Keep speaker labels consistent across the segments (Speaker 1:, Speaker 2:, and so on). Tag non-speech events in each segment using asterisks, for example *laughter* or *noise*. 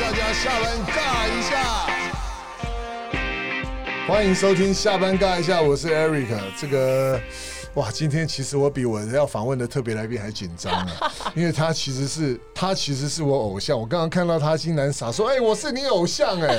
Speaker 1: 大家下班尬一下。欢迎收听下班尬一下，我是 Eric。这个哇，今天其实我比我要访问的特别来宾还紧张啊，*laughs* 因为他其实是他其实是我偶像。我刚刚看到他竟然傻说：“哎、我是你偶像哎、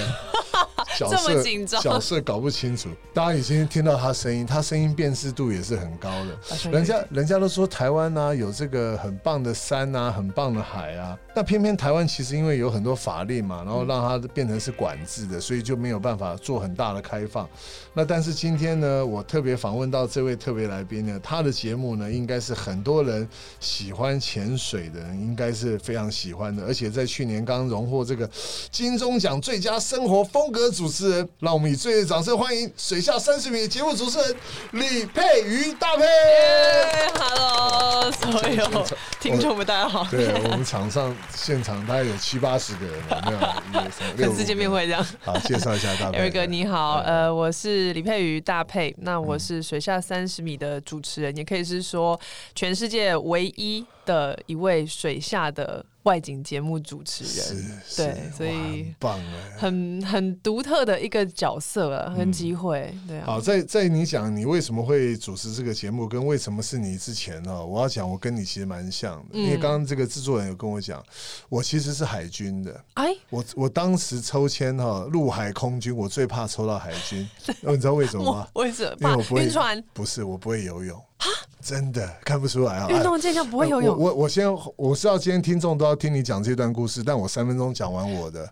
Speaker 1: 角
Speaker 2: 这
Speaker 1: 色
Speaker 2: 么紧张
Speaker 1: 角色搞不清楚。大家已经听到他声音，他声音辨识度也是很高的。人家人家都说台湾呢、有这个很棒的山啊，很棒的海啊，那偏偏台湾其实因为有很多法令嘛，然后让它变成是管制的，所以就没有办法做很大的开放。那但是今天呢，我特别访问到这位特别来宾呢，他的节目呢，应该是很多人喜欢潜水的人应该是非常喜欢的，而且在去年刚荣获这个金钟奖最佳生活风格主持人，让我们以最热烈掌声欢迎水下三十米的节目主持人李佩瑜大佩。
Speaker 2: 耶 Hello，所有听众们，大家好。
Speaker 1: 对我们场上现场大概有七八十个人，有没有？一二三六
Speaker 2: 粉丝见面会这样。
Speaker 1: 好，介绍一下大佩。
Speaker 2: Eric 哥你好，
Speaker 1: 哎
Speaker 2: 呃，我是李佩瑜大佩，那我是水下三十米的主持人，也可以是说全世界唯一的一位水下的外景节目主持人，
Speaker 1: 是
Speaker 2: 对，所以
Speaker 1: 很棒哎。
Speaker 2: 很很独特的一个角色啊，跟机会，对啊。
Speaker 1: 好，在在你讲你为什么会主持这个节目，跟为什么是你之前呢？我要讲，我跟你其实蛮像的，因为
Speaker 2: 嗯
Speaker 1: 刚刚这个制作人有跟我讲，我其实是海军的，
Speaker 2: 哎，
Speaker 1: 我我当时抽签哈，陆海空军，我最怕抽到海军，*laughs* 哦你知道为什么吗
Speaker 2: 我？为什么
Speaker 1: 因为我不会
Speaker 2: 晕船？
Speaker 1: 不是，我不会游泳真的看不出来啊。
Speaker 2: 运动健将不会游泳，
Speaker 1: 我我我先我知道今天听众都要听你讲这段故事，但我三分钟讲完我的。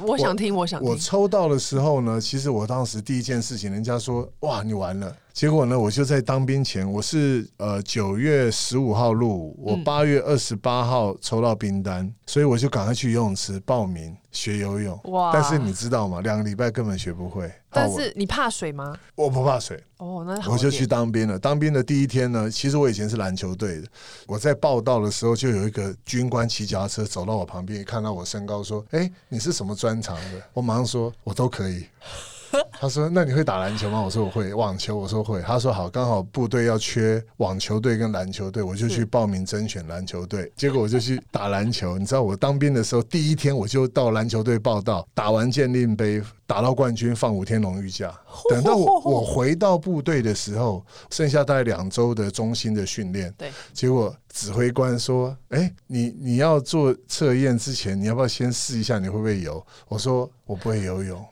Speaker 2: 我想听，我想
Speaker 1: 我。抽到的时候呢，其实我当时第一件事情，人家说哇你完了，结果呢，我就在当兵前，我是呃九月十五号入伍，我
Speaker 2: 嗯
Speaker 1: 八月二十八号抽到兵单，所以我就赶快去游泳池报名学游泳。
Speaker 2: 哇
Speaker 1: 但是你知道吗？两个礼拜根本学不会。
Speaker 2: 但是你怕水吗？
Speaker 1: 我我不怕水，
Speaker 2: 哦，那好
Speaker 1: 我就去当兵了。当兵的第一天呢，其实我以前是篮球队的。我在报道的时候，就有一个军官骑脚踏车走到我旁边，看到我身高，说：“哎、你是什么专长的？”我马上说：“我都可以。” *laughs* 他说：“那你会打篮球吗？”我说：“我会。”网球我说会。他说：“好，刚好部队要缺网球队跟篮球队，我就去报名甄选篮球队。结果我就去打篮球。你知道我当兵的时候，第一天我就到篮球队报道，打完鉴定杯，打到冠军，放五天荣誉假。*laughs* 等到我我回到部队的时候，剩下大概两周的中心的训练。
Speaker 2: 对，
Speaker 1: 结果指挥官说：“哎、你你要做测验之前，你要不要先试一下你会不会游？”我说：“我不会游泳。”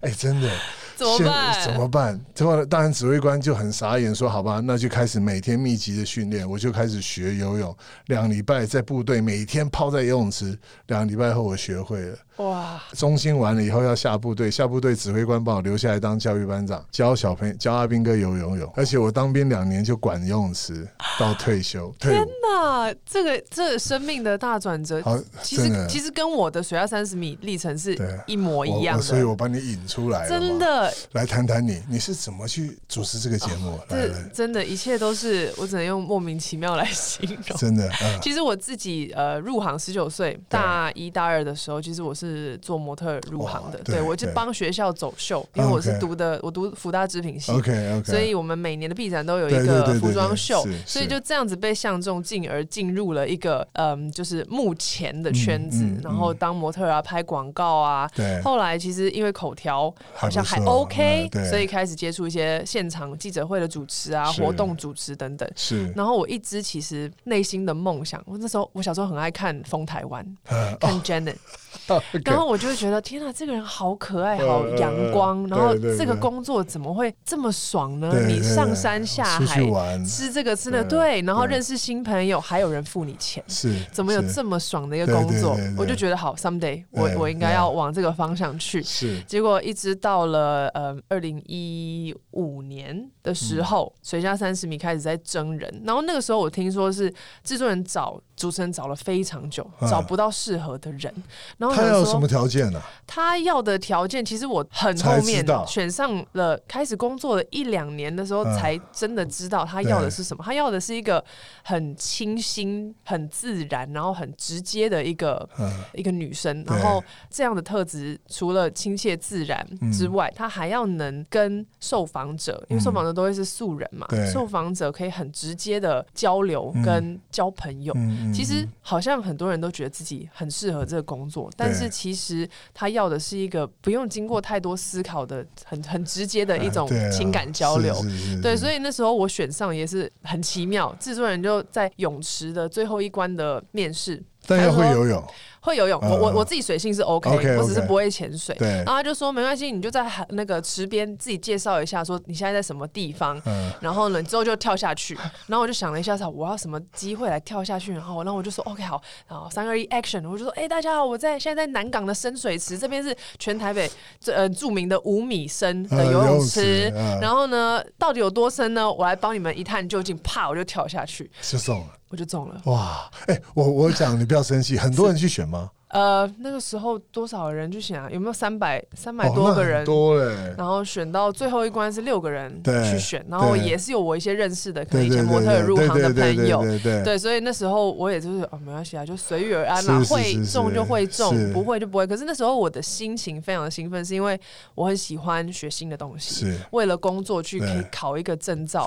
Speaker 1: 哎、真的。
Speaker 2: 怎么办？
Speaker 1: 怎么办？结果当然指挥官就很傻眼，说：“好吧，那就开始每天密集的训练。”我就开始学游泳，两礼拜在部队每天泡在游泳池，两礼拜后我学会了。
Speaker 2: 哇，
Speaker 1: 中心完了以后要下部队，下部队指挥官把我留下来当教育班长，教小朋友教阿兵哥游游泳。而且我当兵两年就管游泳池到退休退伍。
Speaker 2: 那这个这个生命的大转折，
Speaker 1: 好，
Speaker 2: 其实其实跟我的水下三十米历程是一模一样的，
Speaker 1: 所以我把你引出来了
Speaker 2: 真的，
Speaker 1: 来谈谈你，你是怎么去主持这个节目？来
Speaker 2: 这
Speaker 1: 来，
Speaker 2: 真的，一切都是我只能用莫名其妙来形容。
Speaker 1: 真的，嗯，*laughs*
Speaker 2: 其实我自己呃入行十九岁，大一大二的时候，其实我是做模特入行的，
Speaker 1: 对
Speaker 2: 对。我就帮学校走秀，因为我是读的我读福大织品系。
Speaker 1: OK OK，
Speaker 2: 所以我们每年的毕展都有一个服装
Speaker 1: 对
Speaker 2: 秀，所以就这样子被相中，进而进入了一个嗯，就是目前的圈子
Speaker 1: 嗯嗯，
Speaker 2: 然后当模特啊，拍广告啊。
Speaker 1: 对，
Speaker 2: 后来其实因为口条好像还 OK，
Speaker 1: 嗯
Speaker 2: 所以开始接触一些现场记者会的主持啊、活动主持等等。
Speaker 1: 是，
Speaker 2: 然后我一直其实内心的梦想，我那时候我小时候很爱看《风台湾》，
Speaker 1: 呃 *laughs*
Speaker 2: 看 Janet，*laughs*
Speaker 1: 哦
Speaker 2: 然后我就会觉得天啊，这个人好可爱，
Speaker 1: 呃
Speaker 2: 好阳光，
Speaker 1: 呃
Speaker 2: 然后这个工作怎么会这么爽呢？
Speaker 1: 对对
Speaker 2: 你上山下海吃这个吃那个，
Speaker 1: 对
Speaker 2: 对，然后认识新朋友，还有人付你钱。
Speaker 1: 是
Speaker 2: 怎么有这么爽的一个工作？我就觉得好，someday 我我应该要往这个方向去。
Speaker 1: 是。
Speaker 2: 结果一直到了呃二零一五年的时候，
Speaker 1: 嗯
Speaker 2: 水下三十米开始在征人，然后那个时候我听说是制作人找主持人找了非常久，
Speaker 1: 嗯
Speaker 2: 找不到适合的人，然后
Speaker 1: 他要什么条件呢？
Speaker 2: 他要的条件，其实我很后面选上了，开始工作了一两年的时候，
Speaker 1: 嗯
Speaker 2: 才真的知道他要的是什么。他要的是一个很清新、很自然，然后很直接的一个
Speaker 1: 嗯，
Speaker 2: 一个女生。然后这样的特质，除了亲切自然之外，她还要能跟受访者，因为受访者都会是素人嘛，受访者可以很直接的交流跟交朋友。
Speaker 1: 嗯
Speaker 2: 其实好像很多人都觉得自己很适合这个工作，但是其实他要的是一个不用经过太多思考的、很很直接的一种情感交流。
Speaker 1: 是是是
Speaker 2: 对，所以那时候我选上也是。很奇妙，制作人就在泳池的最后一关的面试，
Speaker 1: 但要会游泳，
Speaker 2: 会游泳，
Speaker 1: 嗯
Speaker 2: 我我
Speaker 1: 嗯
Speaker 2: 我自己水性是 OK，, 我只是不会潜水。然，后他就说没关系，你就在海那个池边自己介绍一下，说你现在在什么地方，
Speaker 1: 嗯，
Speaker 2: 然后呢之后就跳下去。然后我就想了一下，操，我要什么机会来跳下去？然后然后我就说 OK 好，然后三二一 Action，我就说哎、大家好，我在现在在南港的深水池，这边是全台北最呃著名的五米深的游
Speaker 1: 泳
Speaker 2: 泳池。然后呢，到底有多深呢？我来帮你们一探究竟。啪，我就跳下去，
Speaker 1: 就中了。
Speaker 2: 我就中了。
Speaker 1: 哇，哎、我我讲你不要生气，很多人去选吗？
Speaker 2: 呃，那个时候多少人去选啊？有没有三百三百多个人？
Speaker 1: 多嘞。
Speaker 2: 然后选到最后一关是六个人去选，然后也是有我一些认识的，可能以前模特入行的朋友。
Speaker 1: 对
Speaker 2: 所以那时候我也就是哦，没关系啊，就随遇而安嘛，会中就会中，不会就不会。可是那时候我的心情非常的兴奋，是因为我很喜欢学新的东西，为了工作去可以考一个证照，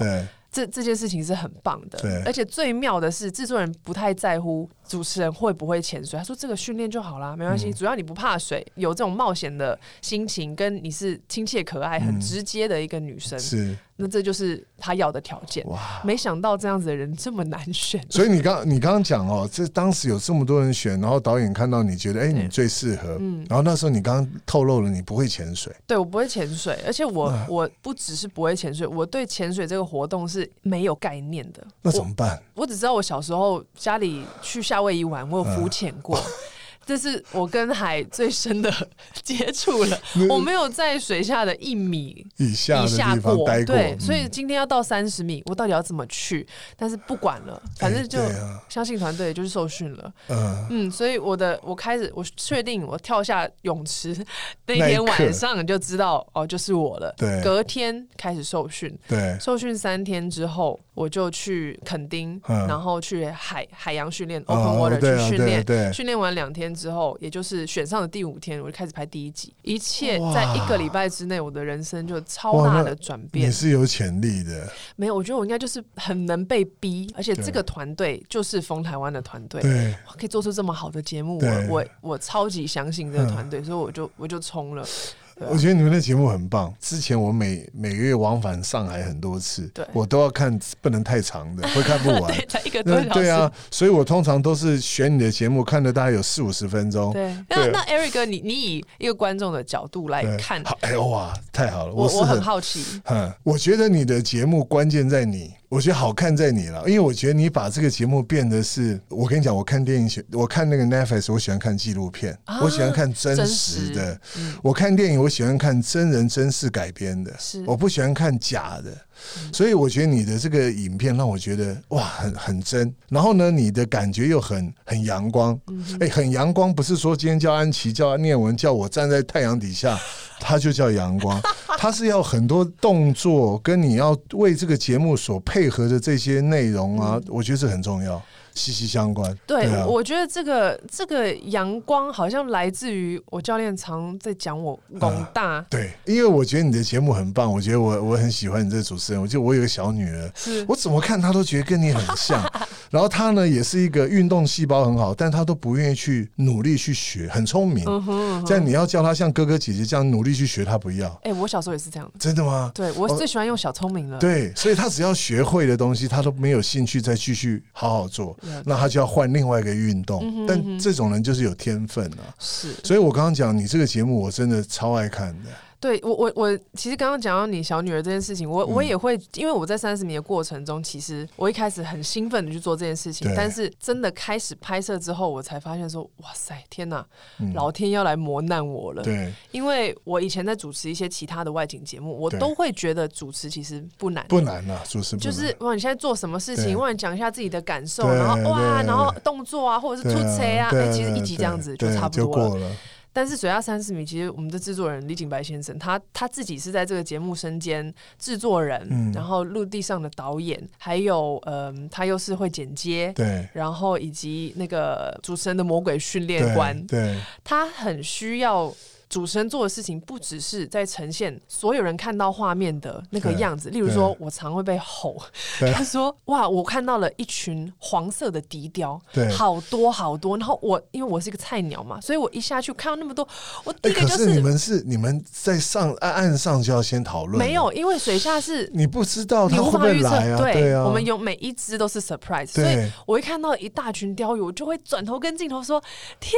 Speaker 2: 这这件事情是很棒的。而且最妙的是，制作人不太在乎主持人会不会潜水，他说这个训练就好啦，没关系，
Speaker 1: 嗯
Speaker 2: 主要你不怕水，有这种冒险的心情，跟你是亲切可爱、很
Speaker 1: 嗯。
Speaker 2: 直接的一个女生，
Speaker 1: 是。
Speaker 2: 那这就是他要的条件。
Speaker 1: 哇。
Speaker 2: 没想到这样子的人这么难选，
Speaker 1: 所以你刚你刚刚讲哦，这当时有这么多人选，然后导演看到你觉得哎、你最适合，
Speaker 2: 嗯。
Speaker 1: 然后那时候你刚刚透露了你不会潜水，
Speaker 2: 对我不会潜水，而且我我不只是不会潜水，我对潜水这个活动是没有概念的。
Speaker 1: 那怎么办？
Speaker 2: 我只知道我小时候家里去夏威夷玩，我有浮潜过。这是我跟海最深的接触了，*laughs* 我没有在水下的一米
Speaker 1: 以下
Speaker 2: 过，
Speaker 1: 待过，
Speaker 2: 对，
Speaker 1: 嗯。
Speaker 2: 所以今天要到三十米，我到底要怎么去？但是不管了，反正就相信团队就是受训了，
Speaker 1: 嗯，
Speaker 2: 嗯，所以我的我开始我确定我跳下泳池那天晚上就知道哦，就是我了。
Speaker 1: 对。
Speaker 2: 隔天开始受训，
Speaker 1: 对，
Speaker 2: 受训三天之后，我就去垦丁，
Speaker 1: 嗯。
Speaker 2: 然后去海海洋训练
Speaker 1: 哦
Speaker 2: （open water） 去训练。
Speaker 1: 对。对
Speaker 2: 训练完两天之后，也就是选上的第五天，我就开始拍第一集。一切在一个礼拜之内，我的人生就超大的转变
Speaker 1: 你。是有潜力的，
Speaker 2: 没有，我觉得我应该就是很能被逼，而且这个团队就是风台湾的团队。
Speaker 1: 对，
Speaker 2: 可以做出这么好的节目，我我我超级相信这个团队，所以我就我就冲了。
Speaker 1: 我觉得你们的节目很棒。之前我每每个月往返上海很多次，
Speaker 2: 对
Speaker 1: 我都要看，不能太长的，*laughs* 会看不完。
Speaker 2: 对，才一个多小时。
Speaker 1: 对啊，所以我通常都是选你的节目，看了大概有四五十分钟。
Speaker 2: 对，那那 Eric 哥，你你以一个观众的角度来看，
Speaker 1: 好，哎哇，太好了！
Speaker 2: 我我很好奇，
Speaker 1: 嗯，我觉得你的节目关键在你，我觉得好看在你了，因为我觉得你把这个节目变得是，我跟你讲，我看电影喜，我看那个 Netflix，我喜欢看纪录片，
Speaker 2: 啊
Speaker 1: 我喜欢看真
Speaker 2: 真
Speaker 1: 实的。
Speaker 2: 实嗯
Speaker 1: 我看电影，我喜欢看真人真事改编的
Speaker 2: 是，
Speaker 1: 我不喜欢看假的。所以我觉得你的这个影片让我觉得哇，很很真。然后呢，你的感觉又很很阳光，哎、很阳光，不是说今天叫安琪、叫念文、叫我站在太阳底下，它就叫阳光。它是要很多动作，跟你要为这个节目所配合的这些内容啊，我觉得这很重要，息息相关。
Speaker 2: 对，
Speaker 1: 啊，
Speaker 2: 我觉得这个这个阳光好像来自于我教练常在讲我广大，
Speaker 1: 对，因为我觉得你的节目很棒，我觉得我我很喜欢你这个主持人。我觉得我有个小女儿，
Speaker 2: 是
Speaker 1: 我怎么看她都觉得跟你很像。*laughs* 然后她呢，也是一个运动细胞很好，但她都不愿意去努力去学，很聪明。
Speaker 2: 嗯哼嗯哼
Speaker 1: 这样你要叫她像哥哥姐姐这样努力去学，她不要。
Speaker 2: 哎、我小时候也是这样，
Speaker 1: 真的吗？
Speaker 2: 对我
Speaker 1: 哦
Speaker 2: 最喜欢用小聪明了，
Speaker 1: 对，所以她只要学会的东西，她都没有兴趣再继续好好做那他就要换另外一个运动。
Speaker 2: 嗯哼嗯
Speaker 1: 但这种人就是有天分啊。
Speaker 2: 是
Speaker 1: 所以我刚刚讲你这个节目，我真的超爱看的。
Speaker 2: 对我我我其实刚刚讲到你小女儿这件事情，我、
Speaker 1: 嗯
Speaker 2: 我也会，因为我在三十米的过程中，其实我一开始很兴奋的去做这件事情，但是真的开始拍摄之后，我才发现说，哇塞，天哪，
Speaker 1: 嗯
Speaker 2: 老天要来磨难我了。
Speaker 1: 对，
Speaker 2: 因为我以前在主持一些其他的外景节目，我都会觉得主持其实不难。
Speaker 1: 不难啊，主持
Speaker 2: 就是哇，你现在做什么事情？哇，你讲一下自己的感受，然后哇，然后动作啊，或者是出车啊，
Speaker 1: 对
Speaker 2: 哎，其实一集这样子就差不多了。但是水下三十米，其实我们的制作人李景白先生，他他自己是在这个节目身兼制作人，
Speaker 1: 嗯。
Speaker 2: 然后陆地上的导演，还有嗯、他又是会剪接。
Speaker 1: 对，
Speaker 2: 然后以及那个主持人的魔鬼训练
Speaker 1: 对
Speaker 2: 官，
Speaker 1: 对，
Speaker 2: 他很需要主持人做的事情不只是在呈现所有人看到画面的那个样子，例如说，我常会被吼，他说：“哇，我看到了一群黄色的笛雕，
Speaker 1: 对
Speaker 2: 好多好多。”然后我因为我是一个菜鸟嘛，所以我一下去看到那么多，我第
Speaker 1: 哎，
Speaker 2: 一个就
Speaker 1: 可是你们是你们在上岸岸上就要先讨论，
Speaker 2: 没有，因为水下是
Speaker 1: 你不知道
Speaker 2: 你
Speaker 1: 他会不
Speaker 2: 无法预测，
Speaker 1: 会来啊？对啊，
Speaker 2: 我们有每一只都是 surprise，所以我一看到一大群鲷鱼，我就会转头跟镜头说：“天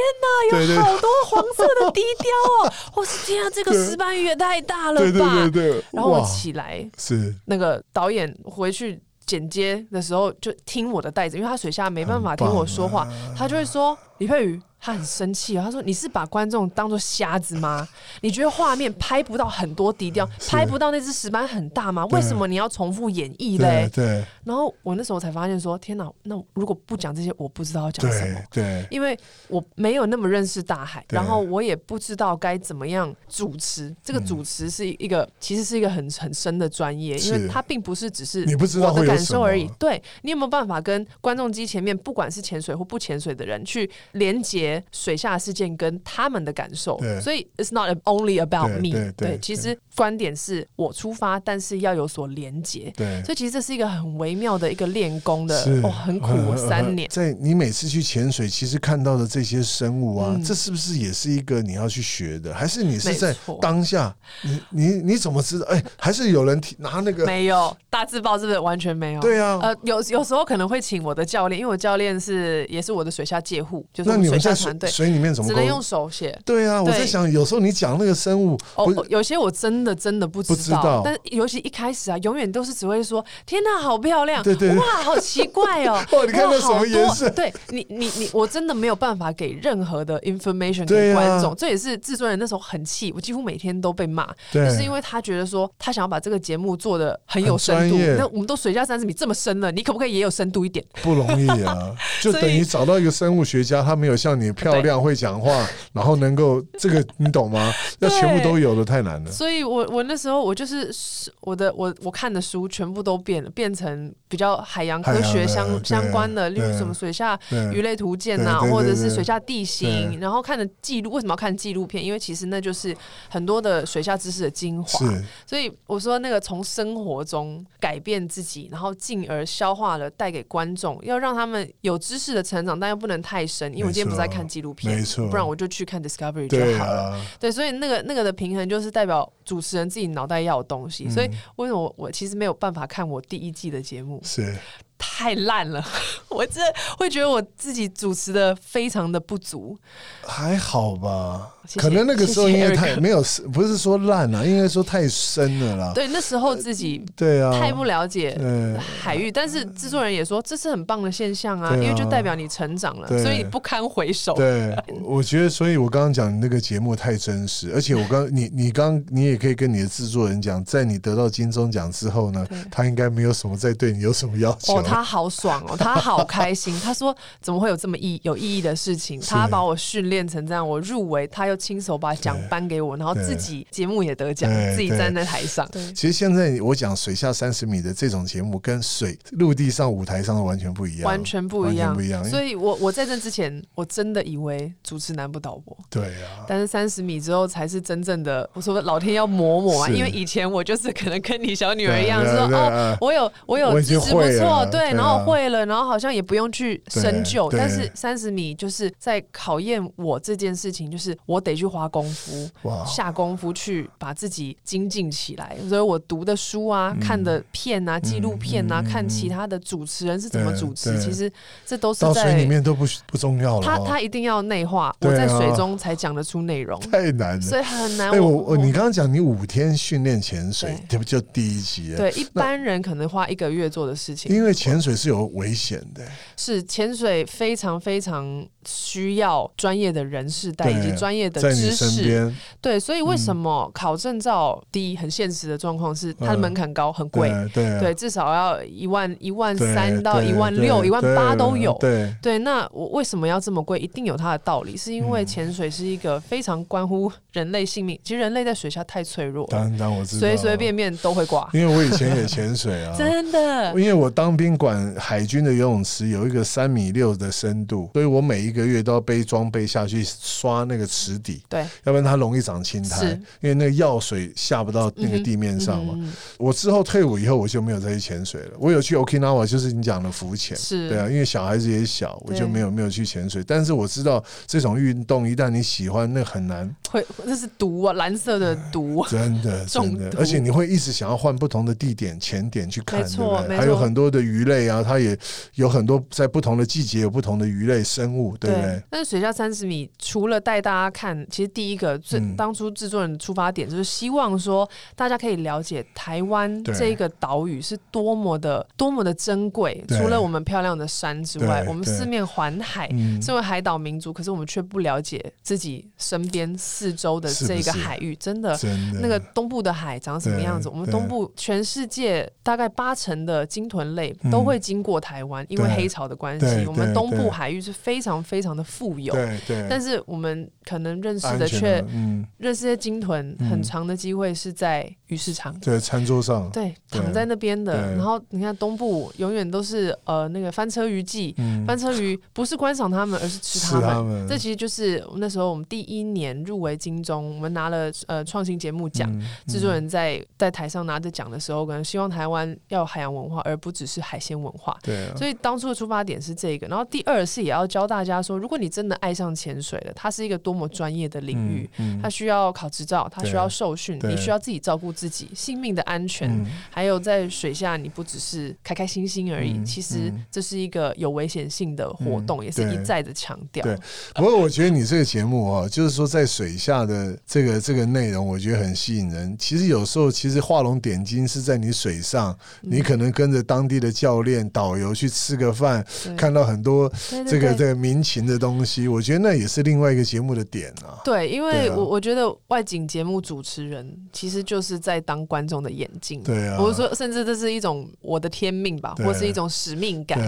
Speaker 2: 哪，有好多黄色的笛雕哦！”或是“天啊，这个石斑鱼也太大了
Speaker 1: 对对
Speaker 2: 吧！”
Speaker 1: 对对，
Speaker 2: 然后我起来，
Speaker 1: 是
Speaker 2: 那个导演回去剪接的时候就听我的袋子，因为他水下没办法听我说话，
Speaker 1: 啊
Speaker 2: 他就会说：“李佩瑜。”他很生气哦，他说：“你是把观众当做瞎子吗？*laughs* 你觉得画面拍不到很多低调，拍不到那只石斑很大吗？为什么你要重复演绎嘞
Speaker 1: 对？”
Speaker 2: 然后我那时候才发现说：“天哪，那如果不讲这些，我不知道要讲什么
Speaker 1: 对。对
Speaker 2: 因为我没有那么认识大海，然后我也不知道该怎么样主持。这个主持是一个，其实是一个很很深的专业，因为它并不是只是
Speaker 1: 你不知道
Speaker 2: 我的感受而已。对你有没有办法跟观众机前面，不管是潜水或不潜水的人，去连接水下事件跟他们的感受
Speaker 1: 对？
Speaker 2: 所以 it's not only about me
Speaker 1: 对。对
Speaker 2: 对，其实观点是我出发，但是要有所连接。
Speaker 1: 对。
Speaker 2: 所以其实这是一个很微妙的一个练功的，哦，很苦
Speaker 1: 呃，
Speaker 2: 三年。
Speaker 1: 在你每次去潜水，其实看到的这些生物啊，
Speaker 2: 嗯
Speaker 1: 这是不是也是一个你要去学的？还是你是在当下？你你你怎么知道？哎、还是有人提拿那个？
Speaker 2: 没有大字报，是不是完全没有？
Speaker 1: 对啊，
Speaker 2: 呃，有有时候可能会请我的教练，因为我教练是也是我的水下介护，就是
Speaker 1: 那你们在水
Speaker 2: 下团队，
Speaker 1: 水里面怎么
Speaker 2: 只能用手写。
Speaker 1: 对啊，我在想，有时候你讲那个生物，
Speaker 2: 哦，有些我真的真的不知道，但尤其一开始啊，永远都是只会说“天哪，好漂亮”，
Speaker 1: 对对。对
Speaker 2: 哇，好奇怪哦。*laughs*
Speaker 1: 哇，你看那什么颜色？
Speaker 2: 对你你你，我真的没有办法给任何的 information 给观众，这也是制作人那时候很气，我几乎每天都被骂，
Speaker 1: 对。
Speaker 2: 就是因为他觉得说他想要把这个节目做的很有深度，那我们都水下三十米这么深了，你可不可以也有深度一点？
Speaker 1: 不容易啊，就 *laughs* 等于找到一个生物学家，他没有像你漂亮、会讲话，*laughs* 然后能够这个，你懂吗？*laughs* 要全部都有的太难了。
Speaker 2: 所以我我那时候我就是我的我我看的书全部都变了，变成比较海洋科学相相关的，例如什么水下鱼类图鉴呐、或者是水下地形，然后看的记录。为什么要看纪录片？因为其实那就是很多的水下知识的精华。
Speaker 1: 是
Speaker 2: 所以我说那个从生活中改变自己，然后进而消化了带给观众，要让他们有知识的成长，但又不能太深，因为我今天不是在看纪录片，
Speaker 1: 没错
Speaker 2: 不然我就去看 Discovery 就好了。
Speaker 1: 啊，
Speaker 2: 对，所以那个那个的平衡就是代表主持人自己脑袋要有东西。所以为什么我我其实没有办法看我第一季的节目，
Speaker 1: 是
Speaker 2: 太烂了，*laughs* 我真的会觉得我自己主持的非常的不足。
Speaker 1: 还好吧？
Speaker 2: 谢谢
Speaker 1: 可能那个时候因为太没有，不是说烂了，应该说太深了啦。
Speaker 2: 对，那时候自己
Speaker 1: 对啊，
Speaker 2: 太不了解
Speaker 1: 对
Speaker 2: 海域，但是制作人也说这是很棒的现象啊，
Speaker 1: 啊
Speaker 2: 因为就代表你成长了，所以你不堪回首。
Speaker 1: 对，我觉得，所以我刚刚讲那个节目太真实，而且我刚你你刚你也可以跟你的制作人讲，在你得到金钟奖之后呢，他应该没有什么再对你有什么要求。
Speaker 2: 哦，他好爽哦，*laughs* 他好开心。他说怎么会有这么意有意义的事情？他把我训练成这样，我入围，他又亲手把奖颁给我，然后自己节目也得奖自己站在台上。对，
Speaker 1: 其实现在我讲水下三十米的这种节目，跟水陆地上舞台上的完全不一样，
Speaker 2: 完全不一样，
Speaker 1: 不一样。
Speaker 2: 所以我我在这之前，我真的以为主持难不倒我。
Speaker 1: 对啊，
Speaker 2: 但是三十米之后才是真正的，我说老天要磨磨
Speaker 1: 啊，
Speaker 2: 因为以前我就是可能跟你小女儿一样，说哦我有我有
Speaker 1: 我已经
Speaker 2: 资质不错，
Speaker 1: 对啊
Speaker 2: 然后会了，然后好像也不用去深究。但是三十米就是在考验我这件事情，就是我得去花功夫，
Speaker 1: 哇，
Speaker 2: 下功夫去把自己精进起来。所以我读的书啊、看的片啊、纪录片啊、
Speaker 1: 嗯
Speaker 2: 看其他的主持人是怎么主持，其实这都是在
Speaker 1: 里面都不不重要了
Speaker 2: 他
Speaker 1: 哦，
Speaker 2: 他一定要内化，
Speaker 1: 啊
Speaker 2: 我在水中才讲得出内容。
Speaker 1: 太难了。
Speaker 2: 所以很难。
Speaker 1: 哎，我我你刚刚讲你五天训练潜水，这不就第一集？，
Speaker 2: 对一般人可能花一个月做的事情，
Speaker 1: 因为潜水是有危险的，
Speaker 2: 是潜水非常非常需要专业的人士带
Speaker 1: 对
Speaker 2: 以及专业的知识。
Speaker 1: 身边
Speaker 2: 对，所以为什么考证照第一很现实的状况是它的门槛高，很贵，
Speaker 1: 对
Speaker 2: 至少要一万一万
Speaker 1: 对
Speaker 2: 三到
Speaker 1: 对
Speaker 2: 一万六、
Speaker 1: 对
Speaker 2: 一万八都有。
Speaker 1: 对，
Speaker 2: 对，那我为什么要这么贵？一定有它的道理，是因为潜水是一个非常关乎人类性命。其实人类在水下太脆弱了，
Speaker 1: 当然我知道，
Speaker 2: 随随便便都会挂。
Speaker 1: 因为我以前也潜水啊，*laughs*
Speaker 2: 真的
Speaker 1: 因为我当兵管海军的游泳池有一个三米六的深度，所以我每一个月都要背装备下去刷那个池底，
Speaker 2: 对，
Speaker 1: 要不然它容易长青苔，因为那个药水下不到那个地面上嘛。
Speaker 2: 嗯
Speaker 1: 我之后退伍以后，我就没有再去潜水了。我有去 Okinawa，就是你讲的浮潜，
Speaker 2: 是
Speaker 1: 对啊，因为小孩子也小，我就没有没有去潜水。但是我知道这种运动一旦你喜欢，那很难，
Speaker 2: 会那是毒啊，蓝色的毒啊。
Speaker 1: 真的 *laughs* 真的，而且你会一直想要换不同的地点潜点去看，
Speaker 2: 没
Speaker 1: 对不对？还有很多的鱼类啊，它也有很多在不同的季节有不同的鱼类生物，对不对？
Speaker 2: 但是水下三十米，除了带大家看，其实第一个最、
Speaker 1: 嗯
Speaker 2: 当初制作人的出发点就是希望说，大家可以了解台湾
Speaker 1: 对
Speaker 2: 这个岛屿是多么的多么的珍贵。除了我们漂亮的山之外，我们四面环海，
Speaker 1: 嗯，
Speaker 2: 身为海岛民族，可是我们却不了解自己身边四周的这个海域，真的。
Speaker 1: 真的
Speaker 2: 那个东部的海长什么样子？我们东部全世界大概八成的鲸豚类都会经过台湾，因为黑潮的关系，我们东部海域是非常非常的富有。
Speaker 1: 对对，
Speaker 2: 但是我们可能认识的却
Speaker 1: 嗯，
Speaker 2: 认识这些鲸豚，
Speaker 1: 嗯
Speaker 2: 很长的机会是在鱼市场。
Speaker 1: 对餐桌上，
Speaker 2: 对，躺在那边的。然后你看东部永远都是呃那个翻车鱼季，
Speaker 1: 嗯，
Speaker 2: 翻车鱼不是观赏它们，而是吃
Speaker 1: 吃
Speaker 2: 它们。这其实就是那时候我们第一年入围金钟，我们拿了呃创新节目奖。
Speaker 1: 嗯
Speaker 2: 制作人在在台上拿着奖的时候，可能希望台湾要有海洋文化，而不只是海鲜文化。
Speaker 1: 对啊，
Speaker 2: 所以当初的出发点是这个，然后第二是也要教大家说，如果你真的爱上潜水了，它是一个多么专业的领域，
Speaker 1: 嗯，
Speaker 2: 他需要考执照，
Speaker 1: 他
Speaker 2: 需要受训，你需要自己照顾自己性命的安全，
Speaker 1: 嗯。
Speaker 2: 还有在水下你不只是开开心心而已，
Speaker 1: 嗯
Speaker 2: 其实
Speaker 1: 嗯。
Speaker 2: 这是一个有危险性的活动，
Speaker 1: 嗯
Speaker 2: 也是一再的强调。
Speaker 1: 对。不过我觉得你这个节目哦，就是说在水下的这个这个内容，我觉得很吸引人。其实有时候，其实画龙点睛是在你水上，
Speaker 2: 嗯。
Speaker 1: 你可能跟着当地的教练、导游去吃个饭，看到很多这个
Speaker 2: 对。
Speaker 1: 这个民情的东西，我觉得那也是另外一个节目的点啊。
Speaker 2: 对，因为我我觉得外景节目主持人其实就是在当观众的眼睛。
Speaker 1: 对啊，
Speaker 2: 我说，甚至这是一种我的天命吧，或是一种使命感。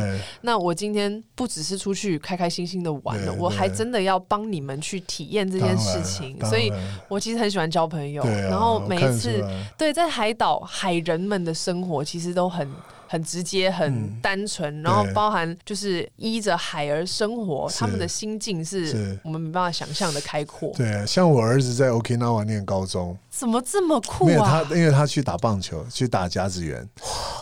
Speaker 2: 那我今天不只是出去开开心心的玩了，我还真的要帮你们去体验这件事情，所以我其实很喜欢交朋友。
Speaker 1: 对啊，
Speaker 2: 然后每一次对在海岛海人们的生活其实都很。很直接，很
Speaker 1: 嗯
Speaker 2: 单纯，然后包含就是依着海而生活，他们的心境是
Speaker 1: 是
Speaker 2: 我们没办法想象的开阔。
Speaker 1: 对啊，像我儿子在 Okinawa 念高中，
Speaker 2: 怎么这么酷
Speaker 1: 没有他
Speaker 2: 啊？，
Speaker 1: 因为他去打棒球，去打甲子园，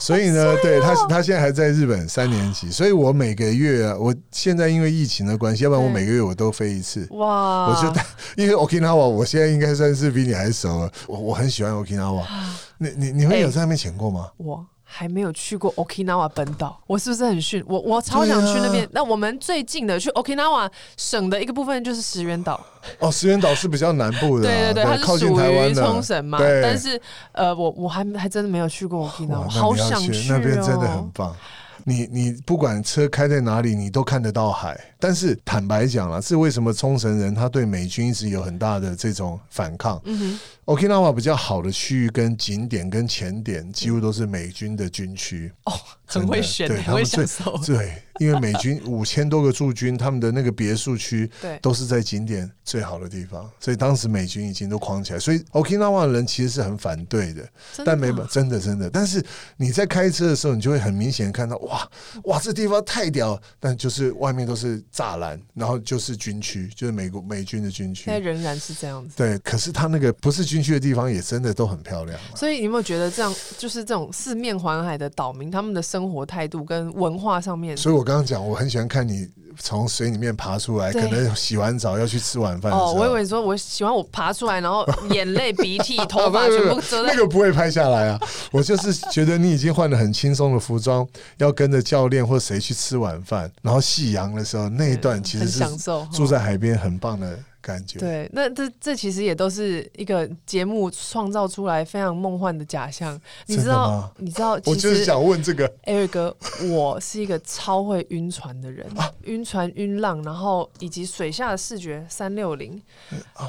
Speaker 1: 所以呢，对他他现在还在日本三年级，所以我每个月啊，我现在因为疫情的关系，要不然我每个月我都飞一次。
Speaker 2: 哇！
Speaker 1: 我就带，因为 Okinawa 我现在应该算是比你还熟了，我我很喜欢 Okinawa。*gasps* 你你你会有在那边潜过吗？
Speaker 2: 我还没有去过 Okinawa 本岛，我是不是很逊？我我超想去那边。
Speaker 1: 啊
Speaker 2: 那我们最近的去 Okinawa 省的一个部分就是石垣岛，
Speaker 1: 哦，石原岛是比较南部的啊，*laughs*
Speaker 2: 对对对，它是属于冲绳嘛。但是呃，我我还还真的没有去过 Okinawa，好想
Speaker 1: 去
Speaker 2: 哦
Speaker 1: 那边真的很
Speaker 2: 哦。
Speaker 1: 棒。你你不管车开在哪里，你都看得到海。但是坦白讲了，是为什么冲绳人他对美军一直有很大的这种反抗
Speaker 2: 嗯哼
Speaker 1: ，？Okinawa 比较好的区域跟景点跟前点，几乎都是美军的军区。
Speaker 2: 哦，很会选，
Speaker 1: 对
Speaker 2: 很会享受。
Speaker 1: 对，因为美军五千多个驻军，他们的那个别墅区
Speaker 2: 对，
Speaker 1: 都是在景点最好的地方，所以当时美军已经都框起来，所以 Okinawa 的人其实是很反对的。
Speaker 2: 的
Speaker 1: 但没办真的真的，但是你在开车的时候，你就会很明显看到，哇哇，这地方太屌，但就是外面都是栅栏，然后就是军区，就是美国美军的军区
Speaker 2: 现在。仍然是这样子。
Speaker 1: 对，可是他那个不是军区的地方，也真的都很漂亮。
Speaker 2: 所以你有没有觉得这样，就是这种四面环海的岛民，他们的生活态度跟文化上面，
Speaker 1: 所以我刚刚讲，我很喜欢看你从水里面爬出来，可能洗完澡要去吃晚饭。
Speaker 2: 哦，我以为你说我喜欢我爬出来，然后 *laughs* 眼泪、鼻涕、头
Speaker 1: 啊
Speaker 2: 发全部遮
Speaker 1: 那个不会拍下来啊！我就是觉得你已经换了很轻松的服装，要跟着教练或谁去吃晚饭，然后夕阳的时候那一段其实
Speaker 2: 很
Speaker 1: 是
Speaker 2: 享受。
Speaker 1: 住在海边很棒的感觉。
Speaker 2: 对，那这这其实也都是一个节目创造出来非常梦幻的假象。你知道你知道，
Speaker 1: 我就是想问这个，*laughs*
Speaker 2: Eric 哥，我是一个超会晕船的人，
Speaker 1: 啊
Speaker 2: 晕船、晕浪，然后以及水下的视觉三六零，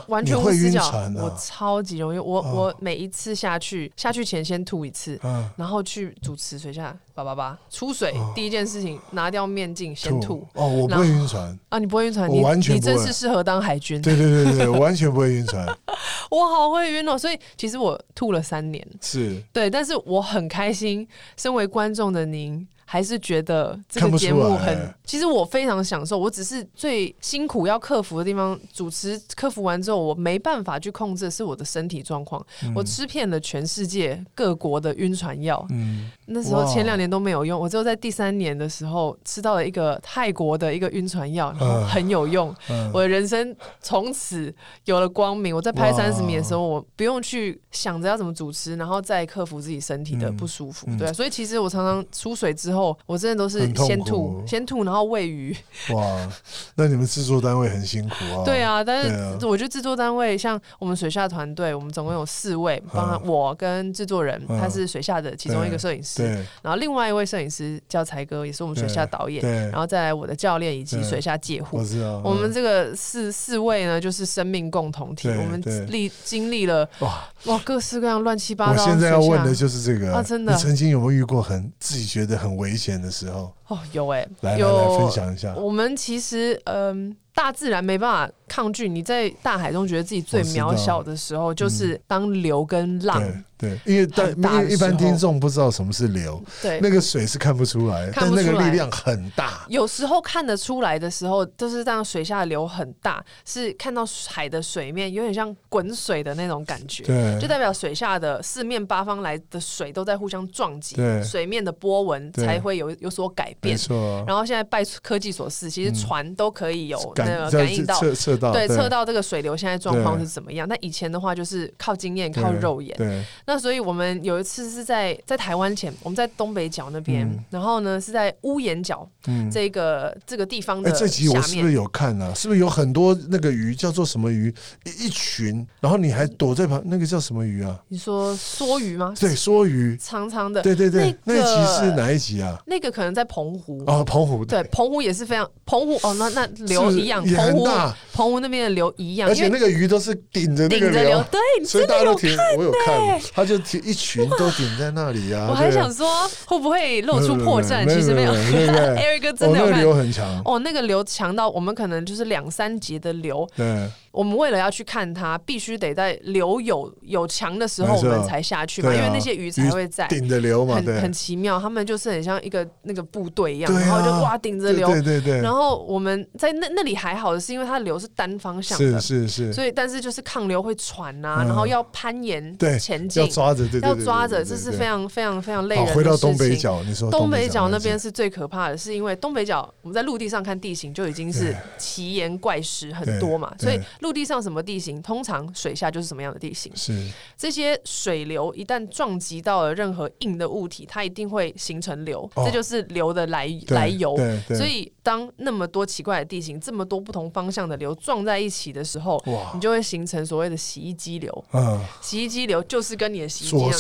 Speaker 2: 完全无死角。
Speaker 1: 啊
Speaker 2: 我超级容易，我、
Speaker 1: 哦
Speaker 2: 我每一次下去，下去前先吐一次，
Speaker 1: 嗯，
Speaker 2: 然后去主持水下叭叭叭出水，
Speaker 1: 哦
Speaker 2: 第一件事情拿掉面镜先吐
Speaker 1: 哦，我不会晕船，
Speaker 2: 啊！你不会晕船，
Speaker 1: 我
Speaker 2: 你你真是适合当海军。
Speaker 1: 对对对对，我完全不会晕船，*laughs*
Speaker 2: 我好会晕哦，所以其实我吐了三年，
Speaker 1: 是
Speaker 2: 对，但是我很开心，身为观众的您。还还是觉得这个节目很，其实我非常享受。我只是最辛苦要克服的地方，主持克服完之后，我没办法去控制的是我的身体状况。我吃遍了全世界各国的晕船药，
Speaker 1: 嗯，
Speaker 2: 那时候前两年都没有用，我只有在第三年的时候吃到了一个泰国的一个晕船药，然后
Speaker 1: 嗯
Speaker 2: 很有用。
Speaker 1: 嗯
Speaker 2: 我的人生从此有了光明。我在拍三十米的时候，我不用去想着要怎么主持，然后再克服自己身体的不舒服。对啊、所以其实我常常出水之后，我真的都是先吐，先吐，然后喂鱼。
Speaker 1: 哇，*laughs* 那你们制作单位很辛苦啊。
Speaker 2: 对，啊，但是我觉得制作单位像我们水下团队，我们总共有四位，帮他我跟制作人，
Speaker 1: 嗯
Speaker 2: 他是水下的其中一个摄影师，然后另外一位摄影师叫才哥，也是我们水下导演，然后再来我的教练以及水下介护
Speaker 1: 我。知道。
Speaker 2: 我们
Speaker 1: 嗯
Speaker 2: 这个四四位呢，就是生命共同体。我们历经历了
Speaker 1: 哇，
Speaker 2: 哇各式各样乱七八糟
Speaker 1: 我
Speaker 2: 糟。
Speaker 1: 现在要问的就是这个
Speaker 2: 啊真的
Speaker 1: 你曾经有没有遇过很自己觉得很危险的时候？
Speaker 2: 哦，有哎、
Speaker 1: 来来
Speaker 2: 有
Speaker 1: 来分享一下。
Speaker 2: 我们其实嗯、大自然没办法抗拒。你在大海中觉得自己最渺小的时候，就是当流跟浪，
Speaker 1: 对对，因为
Speaker 2: 大的
Speaker 1: 因为一般听众不知道什么是流，
Speaker 2: 对。
Speaker 1: 那个水是看不出来，但
Speaker 2: 看不出来
Speaker 1: 那个力量很大。
Speaker 2: 有时候看得出来的时候，就是让水下流很大，是看到海的水面有点像滚水的那种感觉。
Speaker 1: 对
Speaker 2: 就代表水下的四面八方来的水都在互相撞击
Speaker 1: 对，
Speaker 2: 水面的波纹才会有有所改
Speaker 1: 没
Speaker 2: 变。
Speaker 1: 错，
Speaker 2: 然后现在拜科技所赐，其实船都可以有那个感应到，
Speaker 1: 测测到
Speaker 2: 对，测到这个水流现在状况是怎么样。那以前的话就是靠经验、靠肉眼。
Speaker 1: 对
Speaker 2: 那所以我们有一次是在在台湾前，我们在东北角那边，
Speaker 1: 嗯
Speaker 2: 然后呢是在屋檐角
Speaker 1: 嗯。
Speaker 2: 这个这个地方
Speaker 1: 哎，
Speaker 2: 的
Speaker 1: 这集我。是不是有看啊？是不是有很多那个鱼叫做什么鱼？一一群，然后你还躲在旁，那个叫什么鱼啊？
Speaker 2: 你说梭鱼吗？
Speaker 1: 对，梭鱼。
Speaker 2: 长长的，
Speaker 1: 对对对，
Speaker 2: 那
Speaker 1: 集是哪一集啊？
Speaker 2: 那个可能在澎湖。
Speaker 1: 哦，澎湖
Speaker 2: 对，澎湖也是非常澎湖哦，那那流一样，
Speaker 1: 也
Speaker 2: 澎湖
Speaker 1: 很大，
Speaker 2: 澎湖那边的流一样，
Speaker 1: 而且那个鱼都是顶着那个
Speaker 2: 顶着流，对，你
Speaker 1: 所以大家都听，我有看，他就停一群都顶在那里啊。*laughs*
Speaker 2: 我还想说会不会露出破绽，其实没有。？Eric 哥真
Speaker 1: 哦，
Speaker 2: 的
Speaker 1: 流很强，
Speaker 2: 哦，那个流强到我们可能就是两三节的流，
Speaker 1: 对
Speaker 2: 我们为了要去看它，必须得在流有有强的时候我们才下去嘛，
Speaker 1: 啊。
Speaker 2: 因为那些鱼才会在。
Speaker 1: 顶着流嘛，
Speaker 2: 很很奇妙，他们就是很像一个那个部队一样，
Speaker 1: 啊。
Speaker 2: 然后就哇顶着
Speaker 1: 对
Speaker 2: 流，
Speaker 1: 对对对，
Speaker 2: 然后我们在那那里还好的是因为它的流是单方向的
Speaker 1: 是，是是，
Speaker 2: 所以但是就是抗流会喘呐、
Speaker 1: 嗯。
Speaker 2: 然后要攀岩前进。
Speaker 1: 要，抓着，
Speaker 2: 要抓着，这是非常非常非常累，人的
Speaker 1: 回到。东北角，你说
Speaker 2: 东
Speaker 1: 北
Speaker 2: 北角那边。
Speaker 1: 是
Speaker 2: 是最可怕的，是因为东北角我们在陆地上看地形就已经是奇岩怪石很多嘛，所以陆地上什么地形，通常水下就是什么样的地形。
Speaker 1: 是
Speaker 2: 这些水流一旦撞击到了任何硬的物体，它一定会形成流，
Speaker 1: 哦
Speaker 2: 这就是流的来来由。所以，当那么多奇怪的地形、这么多不同方向的流撞在一起的时候，
Speaker 1: 哇
Speaker 2: 你，就会形成所谓的洗衣机流。
Speaker 1: 嗯，
Speaker 2: 洗衣机流就是跟你的洗衣机一样